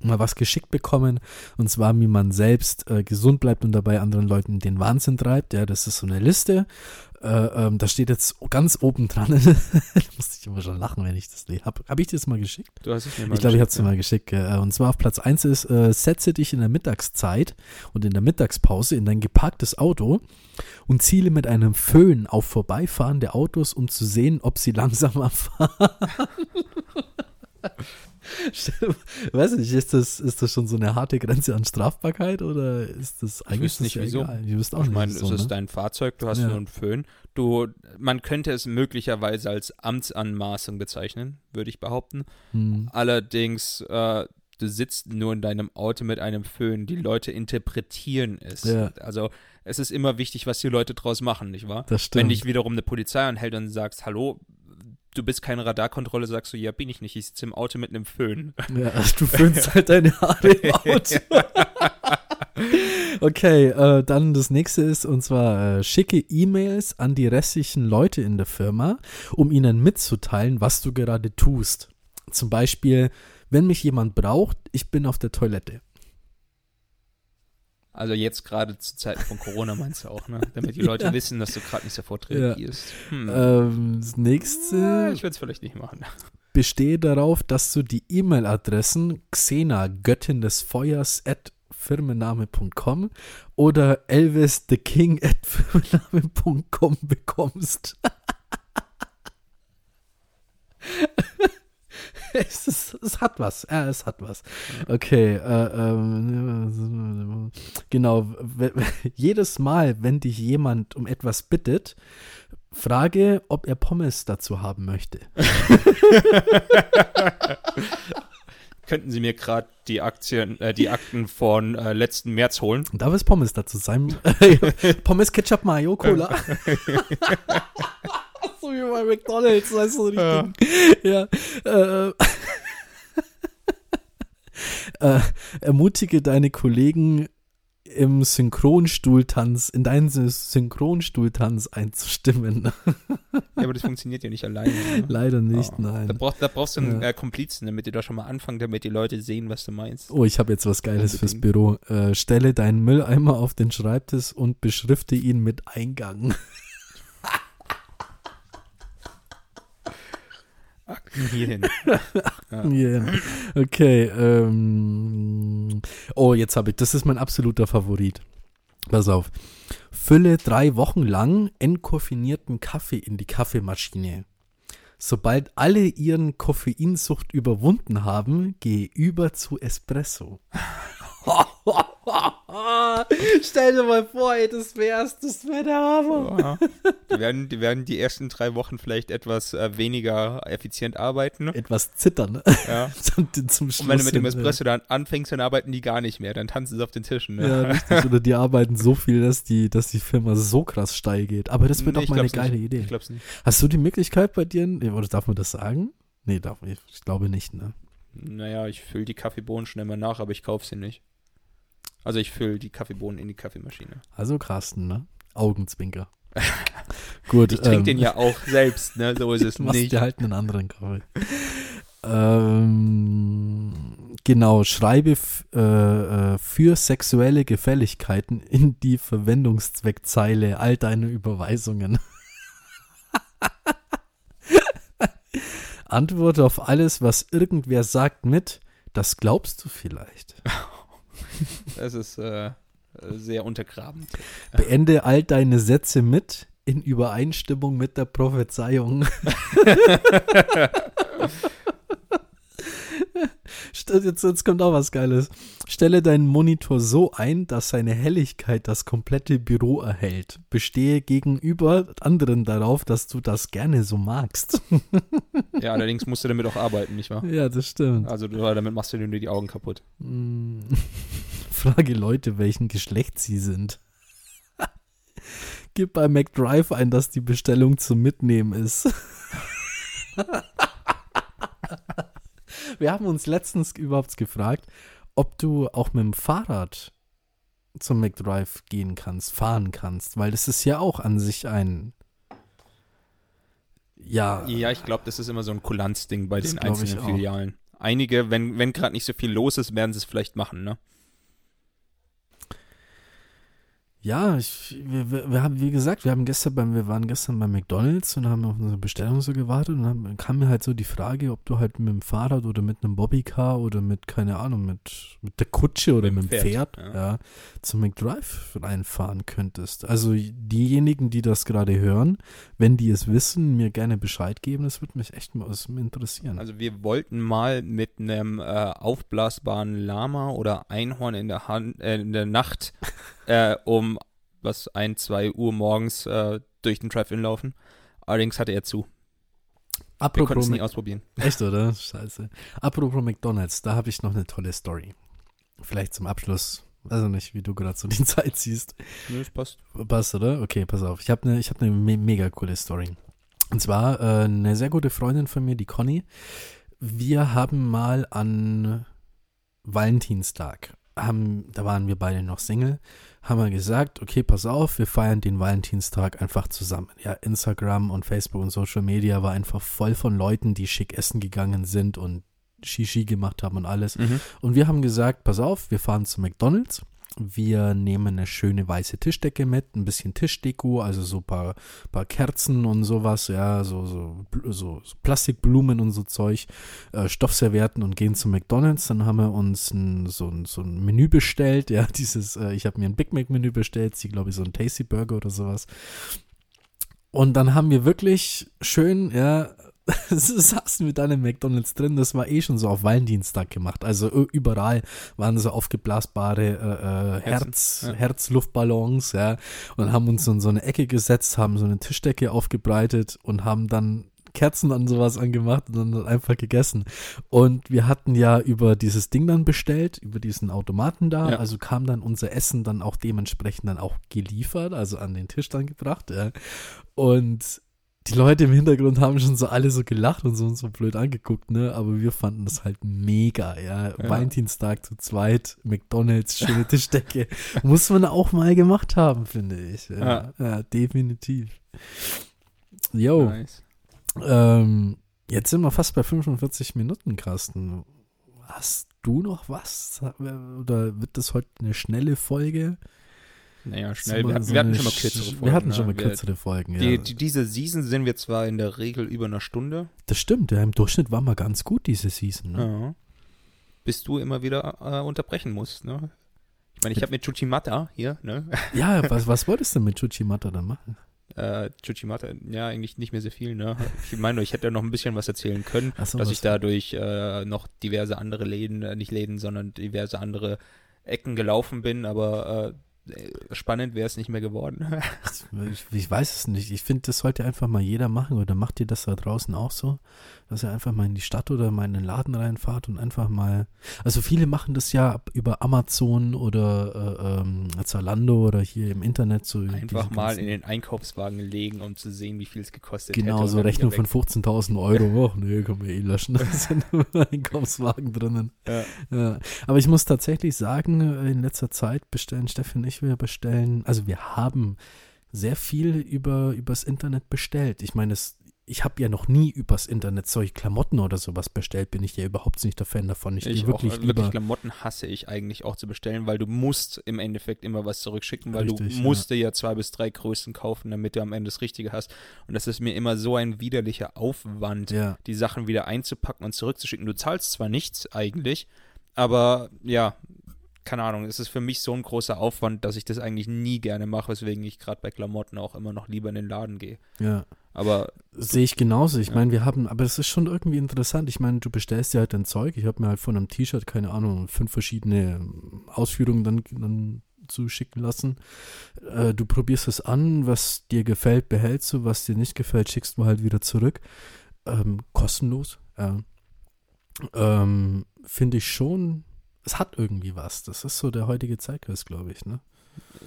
mal was geschickt bekommen. Und zwar, wie man selbst äh, gesund bleibt und dabei anderen Leuten den Wahnsinn treibt. Ja, das ist so eine Liste. Äh, ähm, da steht jetzt ganz oben dran. da musste ich immer schon lachen, wenn ich das lese. Habe hab ich dir das mal geschickt? Du hast es mir mal Ich glaube, ich habe es dir mal geschickt. äh, Und zwar auf Platz 1 ist, äh, setze dich in der Mittagszeit und in der Mittagspause in dein geparktes Auto und ziele mit einem Föhn auf vorbeifahrende Autos, um zu sehen, ob sie langsamer fahren. Weiß nicht, ist das, ist das schon so eine harte Grenze an Strafbarkeit oder ist das eigentlich nicht, ja wieso. egal? Ich wüsste auch Ich nicht, meine, so, es ist ne? dein Fahrzeug, du hast Ja. nur einen Föhn. Du, man könnte es möglicherweise als Amtsanmaßung bezeichnen, würde ich behaupten. Hm. Allerdings, äh, du sitzt nur in deinem Auto mit einem Föhn. Die Leute interpretieren es. Ja. Also es ist immer wichtig, was die Leute draus machen, nicht wahr? Das stimmt. Wenn dich wiederum eine Polizei anhält und sagst, hallo, du bist keine Radarkontrolle, sagst du, ja, bin ich nicht. Ich sitze im Auto mit einem Föhn. Ja, du föhnst halt deine Haare im Auto. okay, äh, dann das nächste ist, und zwar äh, schicke E-Mails an die restlichen Leute in der Firma, um ihnen mitzuteilen, was du gerade tust. Zum Beispiel, wenn mich jemand braucht, ich bin auf der Toilette. Also jetzt gerade zu Zeiten von Corona meinst du auch, ne? Damit die Leute Ja. wissen, dass du gerade nicht sofort Ja. reagierst. Hm. Ähm, das Ja, nächste ich würde es vielleicht nicht machen. bestehe darauf, dass du die E-Mail-Adressen Xena, Göttin des Feuers, at firmenname.com oder Elvis the King at firmenname.com bekommst. es, ist, es hat was. Ja, es hat was. Okay. Äh, ähm, genau. Jedes Mal, wenn dich jemand um etwas bittet, frage, ob er Pommes dazu haben möchte. Könnten Sie mir gerade die Aktien, äh, die Akten von äh, letzten März holen? Darf es Pommes dazu sein? Pommes, Ketchup, Mayo, Cola. So wie bei McDonalds, weißt du, richtig. Ja. Äh, äh, ermutige deine Kollegen im Synchronstuhltanz, in deinen Sy- Synchronstuhltanz einzustimmen. Ja, aber das funktioniert ja nicht alleine. Ne? Leider nicht, Oh. nein. Da, brauch, da brauchst du einen Ja. äh, Komplizen, damit ihr da schon mal anfangt, damit die Leute sehen, was du meinst. Oh, ich habe jetzt was Geiles fürs. Büro. Äh, stelle deinen Mülleimer auf den Schreibtisch und beschrifte ihn mit Eingang. Hierhin. Ja. Yeah. Okay. Ähm, oh, jetzt habe ich. Das ist mein absoluter Favorit. Pass auf. Fülle drei Wochen lang entkoffinierten Kaffee in die Kaffeemaschine. Sobald alle ihren Koffeinsucht überwunden haben, gehe über zu Espresso. Stell dir mal vor, ey, das wär's, das wäre der Hammer. Ja. Die, werden, die werden die ersten drei Wochen vielleicht etwas äh, weniger effizient arbeiten. Ne? Etwas zittern. Ja. Zum, zum Schluss Und wenn du mit dem Espresso dann anfängst, dann arbeiten die gar nicht mehr. Dann tanzen sie auf den Tischen. Ne? Ja, richtig. Oder die arbeiten so viel, dass die, dass die Firma so krass steil geht. Aber das wird Nee, doch mal eine geile nicht. Idee. Ich glaub's nicht. Hast du die Möglichkeit bei dir, oder darf man das sagen? Nee, darf ich, ich glaube nicht, ne? Naja, ich fülle die Kaffeebohnen schnell mal nach, aber ich kaufe sie nicht. Also ich fülle die Kaffeebohnen in die Kaffeemaschine. Also Carsten, ne? Augenzwinker. Gut, Ich trinke ähm, den ja auch selbst, ne? So ist es machst nicht. dir halt einen anderen Kaffee. ähm, genau, schreibe äh, äh, für sexuelle Gefälligkeiten in die Verwendungszweckzeile all deine Überweisungen. Antworte auf alles, was irgendwer sagt mit, das glaubst du vielleicht. Das ist äh, sehr untergrabend. Beende all deine Sätze mit, in Übereinstimmung mit der Prophezeiung. Jetzt, jetzt kommt auch was Geiles. Stelle deinen Monitor so ein, dass seine Helligkeit das komplette Büro erhält. Bestehe gegenüber anderen darauf, dass du das gerne so magst. Ja, allerdings musst du damit auch arbeiten, nicht wahr? ja, das stimmt. Also damit machst du dir nur die Augen kaputt. Mm. Frage Leute, welchen Geschlecht sie sind. Gib bei McDrive ein, dass die Bestellung zum Mitnehmen ist. Wir haben uns letztens überhaupt gefragt, ob du auch mit dem Fahrrad zum McDrive gehen kannst, fahren kannst, weil das ist ja auch an sich ein ja, Ja, ich glaube, das ist immer so ein Kulanzding bei den einzelnen. Filialen. Einige, wenn, wenn gerade nicht so viel los ist, werden sie es vielleicht machen, ne? Ja, ich, wir, wir, haben, wie gesagt, wir haben gestern beim, wir waren gestern bei McDonalds und haben auf unsere Bestellung so gewartet und dann kam mir halt so die Frage, ob du halt mit dem Fahrrad oder mit einem Bobbycar oder mit, keine Ahnung, mit, mit der Kutsche oder mit, Mit dem Pferd, Pferd, ja. zum McDrive reinfahren könntest. Also diejenigen, die das gerade hören, wenn die es wissen, mir gerne Bescheid geben, das würde mich echt mal interessieren. Also wir wollten mal mit einem äh, aufblasbaren Lama oder Einhorn in der Hand, äh, in der Nacht äh, um was ein, zwei Uhr morgens äh, durch den Drive-In laufen. Allerdings hatte er zu. Wir konnten Apropos es nie ausprobieren. Echt, oder? Scheiße. Apropos McDonalds, da habe ich noch eine tolle Story. Vielleicht zum Abschluss. Also nicht, wie du gerade so die Zeit siehst. Nö, das passt. Passt, oder? Okay, pass auf. Ich habe eine hab ne me mega coole Story. Und zwar äh, eine sehr gute Freundin von mir, die Conny. Wir haben mal an Valentinstag, haben, da waren wir beide noch Single, haben wir gesagt, okay, pass auf, wir feiern den Valentinstag einfach zusammen. Ja, Instagram und Facebook und Social Media war einfach voll von Leuten, die schick essen gegangen sind und Shishi gemacht haben und alles. Mhm. Und wir haben gesagt, pass auf, wir fahren zu McDonalds. Wir nehmen eine schöne weiße Tischdecke mit, ein bisschen Tischdeko, also so ein paar, paar Kerzen und sowas, ja, so, so, so, so Plastikblumen und so Zeug, äh, Stoffservietten und gehen zu McDonalds. Dann haben wir uns ein, so, ein, so ein Menü bestellt, ja, dieses, äh, ich habe mir ein Big Mac Menü bestellt, sie glaube ich so ein Tasty Burger oder sowas. Und dann haben wir wirklich schön, ja, saßen wir dann im McDonalds drin. Das war eh schon so auf Valentinstag gemacht. Also überall waren so aufgeblasbare äh, äh, Herz, ja. Herzluftballons, ja. Und haben uns so in so eine Ecke gesetzt, haben so eine Tischdecke aufgebreitet und haben dann Kerzen an sowas angemacht und dann einfach gegessen. Und wir hatten ja über dieses Ding dann bestellt, über diesen Automaten da. Ja. Also kam dann unser Essen dann auch dementsprechend dann auch geliefert, also an den Tisch dann gebracht. Ja. Und die Leute im Hintergrund haben schon so alle so gelacht und so und so blöd angeguckt, ne? Aber wir fanden das halt mega, ja. Ja. Valentinstag zu zweit, McDonalds, schöne Tischdecke. Muss man auch mal gemacht haben, finde ich. Ja, ja. definitiv. Jo. Nice. Ähm, jetzt sind wir fast bei 45 Minuten, Carsten. Hast du noch was? Oder wird das heute eine schnelle Folge? Naja, schnell. Wir, mal hatten- so wir hatten eine schon mal kürzere Folgen. Wir hatten schon ne? mal Wir- kürzere Folgen, Die, ja. die, diese Season sind wir zwar in der Regel über einer Stunde. Das stimmt, ja, im Durchschnitt war mal ganz gut diese Season. Ne? Ja. Bis du immer wieder äh, unterbrechen musst, ne? Ich meine, ich habe mit Chuchimata hier, ne? Ja, was, was wolltest du mit Chuchimata dann machen? Äh, Chuchimata, ja, eigentlich nicht mehr sehr viel, ne? Ich meine, ich hätte noch ein bisschen was erzählen können, so, dass ich dadurch äh, noch diverse andere Läden, äh, nicht Läden, sondern diverse andere Ecken gelaufen bin, aber äh, spannend wäre es nicht mehr geworden. Ich, ich weiß es nicht. Ich finde, das sollte einfach mal jeder machen. Oder macht ihr das da draußen auch so? Dass ihr einfach mal in die Stadt oder mal in den Laden reinfahrt und einfach mal. Also viele machen das ja über Amazon oder äh, ähm, Zalando oder hier im Internet. So Einfach mal in den Einkaufswagen legen, um zu sehen, wie viel es gekostet Genau, hätte. und so Rechnung von 15.000 Euro. Och, nee, können wir eh löschen. Da sind nur Einkaufswagen drinnen. Ja. Ja. Aber ich muss tatsächlich sagen, äh, in letzter Zeit bestellen Steffi und ich, wir bestellen, also wir haben sehr viel über übers Internet bestellt. Ich meine, es, ich habe ja noch nie übers Internet solche Klamotten oder sowas bestellt, bin ich ja überhaupt nicht der Fan davon. Ich, Ich gehe auch, wirklich lieber. wirklich Klamotten hasse ich eigentlich auch zu bestellen, weil du musst im Endeffekt immer was zurückschicken, weil Richtig, du ja. musst dir ja zwei bis drei Größen kaufen, damit du am Ende das Richtige hast. Und das ist mir immer so ein widerlicher Aufwand, ja, die Sachen wieder einzupacken und zurückzuschicken. Du zahlst zwar nichts eigentlich, aber ja, keine Ahnung, es ist für mich so ein großer Aufwand, dass ich das eigentlich nie gerne mache, weswegen ich gerade bei Klamotten auch immer noch lieber in den Laden gehe. ja. Aber Sehe ich genauso. Ich Ja. meine, wir haben, aber es ist schon irgendwie interessant. Ich meine, du bestellst dir halt dein Zeug. Ich habe mir halt von einem T-Shirt, keine Ahnung, fünf verschiedene ähm, Ausführungen dann, dann zuschicken lassen. Äh, du probierst es an, was dir gefällt, behältst du, was dir nicht gefällt, schickst du halt wieder zurück. Ähm, kostenlos. Ja. Ähm, Finde ich schon, es hat irgendwie was. Das ist so der heutige Zeitgeist, glaube ich, ne?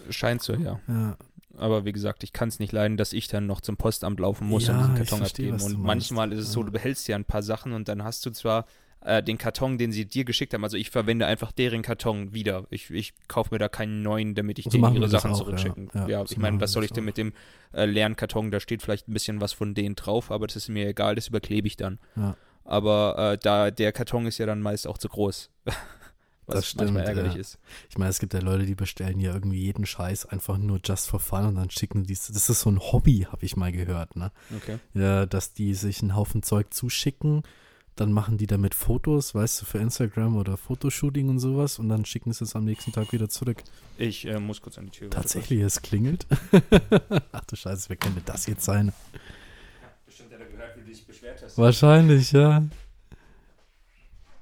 scheint so, ja. Ja. Aber wie gesagt, ich kann es nicht leiden, dass ich dann noch zum Postamt laufen muss Ja, und diesen ich Karton verstehe, abgeben. Und manchmal ist es so, du behältst ja ein paar Sachen und dann hast du zwar äh, den Karton, den sie dir geschickt haben. Also ich verwende einfach deren Karton wieder. Ich, ich kaufe mir da keinen neuen, damit ich So denen ihre Sachen auch, zurückschicken. ja. Ja, Ja, ich so meine, machen was soll ich denn auch. mit dem äh, leeren Karton? Da steht vielleicht ein bisschen was von denen drauf, aber das ist mir egal, das überklebe ich dann. Ja. Aber äh, da der Karton ist ja dann meist auch zu groß. was Das stimmt, manchmal ärgerlich ja. ist. Ich meine, es gibt ja Leute, die bestellen ja irgendwie jeden Scheiß einfach nur just for fun und dann schicken die, das ist so ein Hobby, habe ich mal gehört, ne? Okay. Ja, dass die sich einen Haufen Zeug zuschicken, dann machen die damit Fotos, weißt du, für Instagram oder Fotoshooting und sowas und dann schicken sie es am nächsten Tag wieder zurück. Ich äh, muss kurz an die Tür. Tatsächlich, es klingelt. Ach du Scheiße, wer könnte das jetzt sein? Bestimmt hat er gehört, wie du dich beschwert hast. Wahrscheinlich, ja.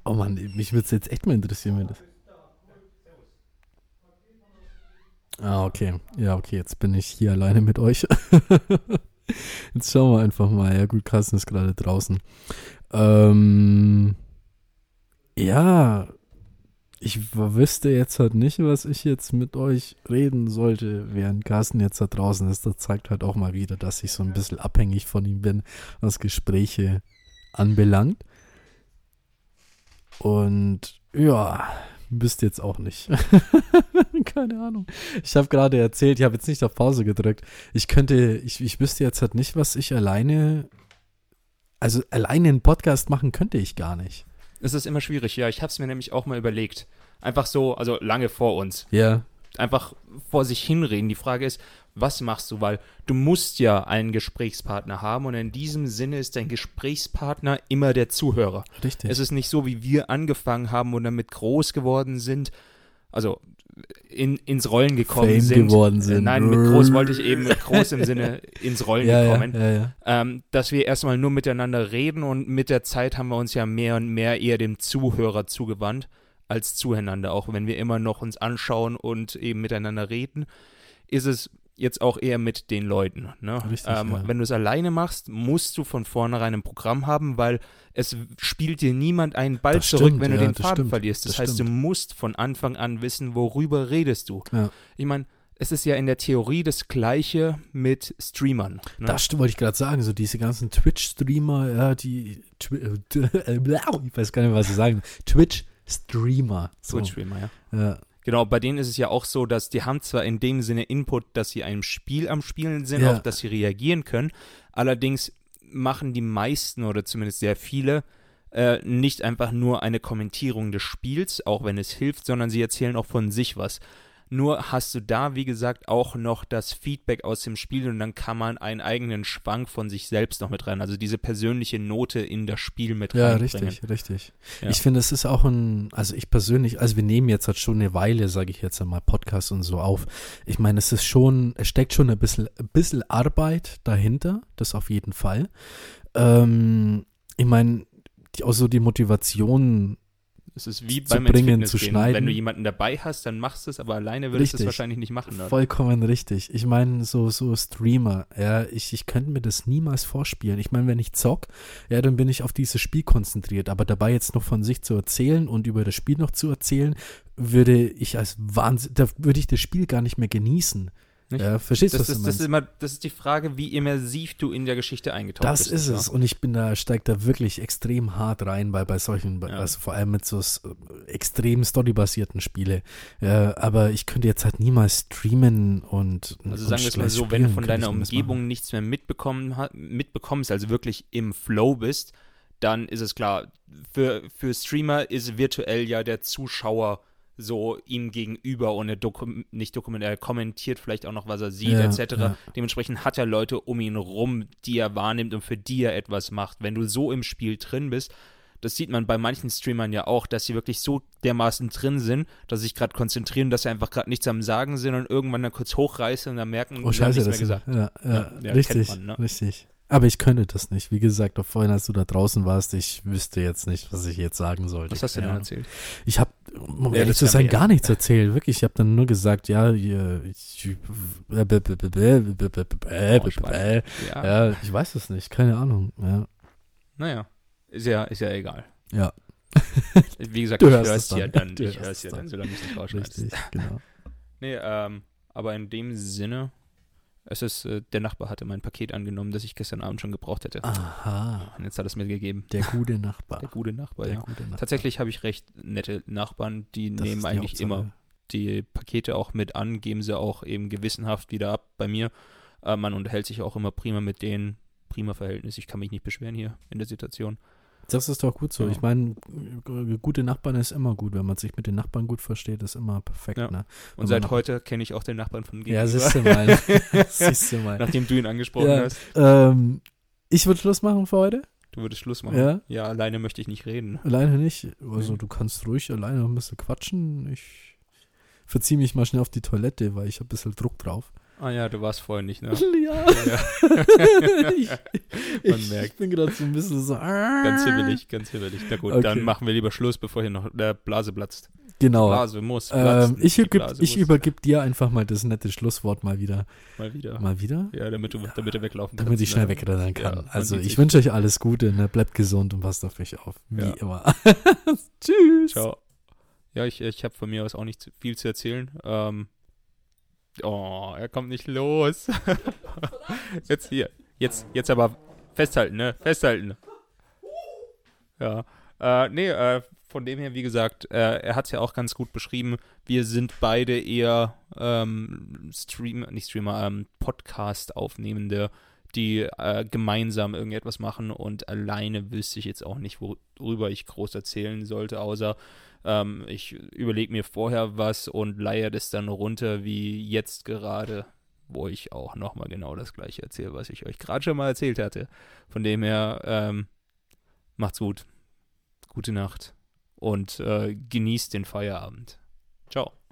Oh Mann, mich würde es jetzt echt mal interessieren, wenn das. Ah, okay. Ja, okay, jetzt bin ich hier alleine mit euch. jetzt schauen wir einfach mal. Ja, gut, Carsten ist gerade draußen. Ähm, ja, ich wüsste jetzt halt nicht, was ich jetzt mit euch reden sollte, während Carsten jetzt da draußen ist. Das zeigt halt auch mal wieder, dass ich so ein bisschen abhängig von ihm bin, was Gespräche anbelangt. Und ja, wisst jetzt auch nicht. Keine Ahnung. Ich habe gerade erzählt, ich habe jetzt nicht auf Pause gedrückt. Ich könnte, ich, ich wüsste jetzt halt nicht, was ich alleine, also alleine einen Podcast machen könnte ich gar nicht. Es ist immer schwierig, ja. Ich habe es mir nämlich auch mal überlegt. Einfach so, also lange vor uns. Ja, Einfach vor sich hinreden. Die Frage ist, was machst du? Weil du musst ja einen Gesprächspartner haben und in diesem Sinne ist dein Gesprächspartner immer der Zuhörer. richtig. Es ist nicht so, wie wir angefangen haben und damit groß geworden sind. Also in, ins Rollen gekommen Fame sind. geworden sind. Äh, Nein, mit groß wollte ich eben mit groß im Sinne ins Rollen ja, gekommen ja, ja. ähm, dass wir erstmal nur miteinander reden und mit der Zeit haben wir uns ja mehr und mehr eher dem Zuhörer zugewandt als zueinander. Auch wenn wir immer noch uns anschauen und eben miteinander reden, ist es jetzt auch eher mit den Leuten. Ne? Richtig, ähm, ja. Wenn du es alleine machst, musst du von vornherein ein Programm haben, weil es spielt dir niemand einen Ball Das zurück, stimmt, wenn du ja, den Faden stimmt, verlierst. Das, das heißt, stimmt. du musst von Anfang an wissen, worüber redest du. Ja. Ich meine, es ist ja in der Theorie das Gleiche mit Streamern. Ne? Das wollte ich gerade sagen, so diese ganzen Twitch-Streamer, ja, die, Twi ich weiß gar nicht, was sie sagen, Twitch-Streamer. So. Twitch-Streamer, ja. Ja, Genau, bei denen ist es ja auch so, dass die haben zwar in dem Sinne Input, dass sie einem Spiel am Spielen sind, Ja. auf das sie reagieren können, Allerdings machen die meisten oder zumindest sehr viele äh, nicht einfach nur eine Kommentierung des Spiels, auch wenn es hilft, sondern sie erzählen auch von sich was. Nur hast du da, wie gesagt, auch noch das Feedback aus dem Spiel und dann kann man einen eigenen Schwank von sich selbst noch mit rein, also diese persönliche Note in das Spiel mit Ja, reinbringen. richtig, richtig. Ja. Ich finde, es ist auch ein, also ich persönlich, also wir nehmen jetzt halt schon eine Weile, sage ich jetzt einmal, Podcast und so auf. Ich meine, es ist schon, es steckt schon ein bisschen, ein bisschen Arbeit dahinter, das auf jeden Fall. Ähm, ich meine, die, auch so die Motivation, Es ist wie zu beim bringen, zu schneiden. Wenn du jemanden dabei hast, dann machst du es, aber alleine würdest du es wahrscheinlich nicht machen. Oder? Vollkommen richtig. Ich meine, so, so Streamer, ja, ich, ich könnte mir das niemals vorspielen. Ich meine, wenn ich zock, ja, dann bin ich auf dieses Spiel konzentriert. Aber dabei jetzt noch von sich zu erzählen und über das Spiel noch zu erzählen, würde ich als Wahnsinn, da würde ich das Spiel gar nicht mehr genießen. Nicht? Ja, verstehst du, Das was ist, du das, ist immer, das ist die Frage, wie immersiv du in der Geschichte eingetaucht Das bist. ist ja. es. Und ich bin da, steig da wirklich extrem hart rein bei, bei solchen, Ja. also vor allem mit so extrem storybasierten Spiele. Ja, aber ich könnte jetzt halt niemals streamen und. Also und sagen wir es mal so, wenn du spielen von deiner Umgebung nichts mehr mitbekommen, mitbekommst, also wirklich im Flow bist, dann ist es klar, für, für Streamer ist virtuell ja der Zuschauer so ihm gegenüber und er dokum nicht dokument, er kommentiert vielleicht auch noch, was er sieht, Ja, etc. ja. Dementsprechend hat er Leute um ihn rum, die er wahrnimmt und für die er etwas macht. Wenn du so im Spiel drin bist, das sieht man bei manchen Streamern ja auch, dass sie wirklich so dermaßen drin sind, dass sie sich gerade konzentrieren, dass sie einfach gerade nichts am Sagen sind und irgendwann dann kurz hochreißen und dann merken, Oh, sie haben scheiße, nichts mehr das gesagt. Ja, ja, Ja, richtig, man, ne? richtig. Aber ich könnte das nicht. Wie gesagt, auch vorhin, als du da draußen warst, ich wüsste jetzt nicht, was ich jetzt sagen sollte. Was hast du denn Keine erzählt? Ich habe, um Ja, ehrlich zu sein, ja. gar nichts erzählt. Wirklich, ich habe dann nur gesagt, ja, ich, Oh. Ja. ja, ich weiß es nicht, keine Ahnung. Ja, Naja, ist ja, ist ja egal. ja Wie gesagt, Du ich hörst höre es ja dann. Ich höre es ja dann. solange du es nicht rausschneidest. richtig, genau. Nee, ähm, aber in dem Sinne, es ist, äh, der Nachbar hatte mein Paket angenommen, das ich gestern Abend schon gebraucht hätte. Aha, Und jetzt hat es mir gegeben. der gute Nachbar. Der gute Nachbar, Der ja. gute Nachbar. Tatsächlich habe ich recht nette Nachbarn, die Das nehmen die eigentlich Hauptsache. immer die Pakete auch mit an, geben sie auch eben gewissenhaft wieder ab bei mir. Äh, man unterhält sich auch immer prima mit denen. Prima Verhältnis. Ich kann mich nicht beschweren hier in der Situation. Das ist doch gut so. Ja. Ich meine, g- gute Nachbarn ist immer gut. Wenn man sich mit den Nachbarn gut versteht, ist immer perfekt. Ja. Ne? Und seit heute kenne ich auch den Nachbarn von Ja, gegenüber. siehst du mal. siehst du mal. Nachdem du ihn angesprochen Ja. hast. Ähm, ich würde Schluss machen für heute. Du würdest Schluss machen. Ja. ja, alleine möchte ich nicht reden. Alleine nicht. Also Nee. du kannst ruhig alleine noch ein bisschen quatschen. Ich verziehe mich mal schnell auf die Toilette, weil ich habe ein bisschen Druck drauf. Ah ja, du warst vorhin nicht, ne? Ja. ja. ich, Man ich merkt. bin gerade so ein bisschen so. Ganz hibbelig, ganz hibbelig. Na gut, Okay. dann machen wir lieber Schluss, bevor hier noch der Blase platzt. Genau. Blase muss Ähm, ich übergib, ich übergib dir einfach mal das nette Schlusswort mal wieder. Mal wieder. Mal wieder? Ja, damit du, damit du weglaufen Damit kannst. ich schnell ne? wegrennen kann. Ja, also ich wünsche euch alles Gute, ne? bleibt gesund und passt auf euch auf. Wie Ja. immer. Tschüss. Ciao. Ja, ich, ich habe von mir aus auch nicht viel zu erzählen. Ähm, oh, er kommt nicht los. jetzt hier. Jetzt, jetzt aber festhalten, ne? Festhalten. Ja. Äh, nee, äh, von dem her, wie gesagt, äh, er hat es ja auch ganz gut beschrieben. Wir sind beide eher ähm, Stream, nicht Streamer, ähm, Podcast-Aufnehmende, die äh, gemeinsam irgendetwas machen und alleine wüsste ich jetzt auch nicht, worüber ich groß erzählen sollte, außer ähm, ich überlege mir vorher was und leier das dann runter, wie jetzt gerade, wo ich auch nochmal genau das gleiche erzähle, was ich euch gerade schon mal erzählt hatte. Von dem her, ähm, macht's gut. Gute Nacht und äh, genießt den Feierabend. Ciao.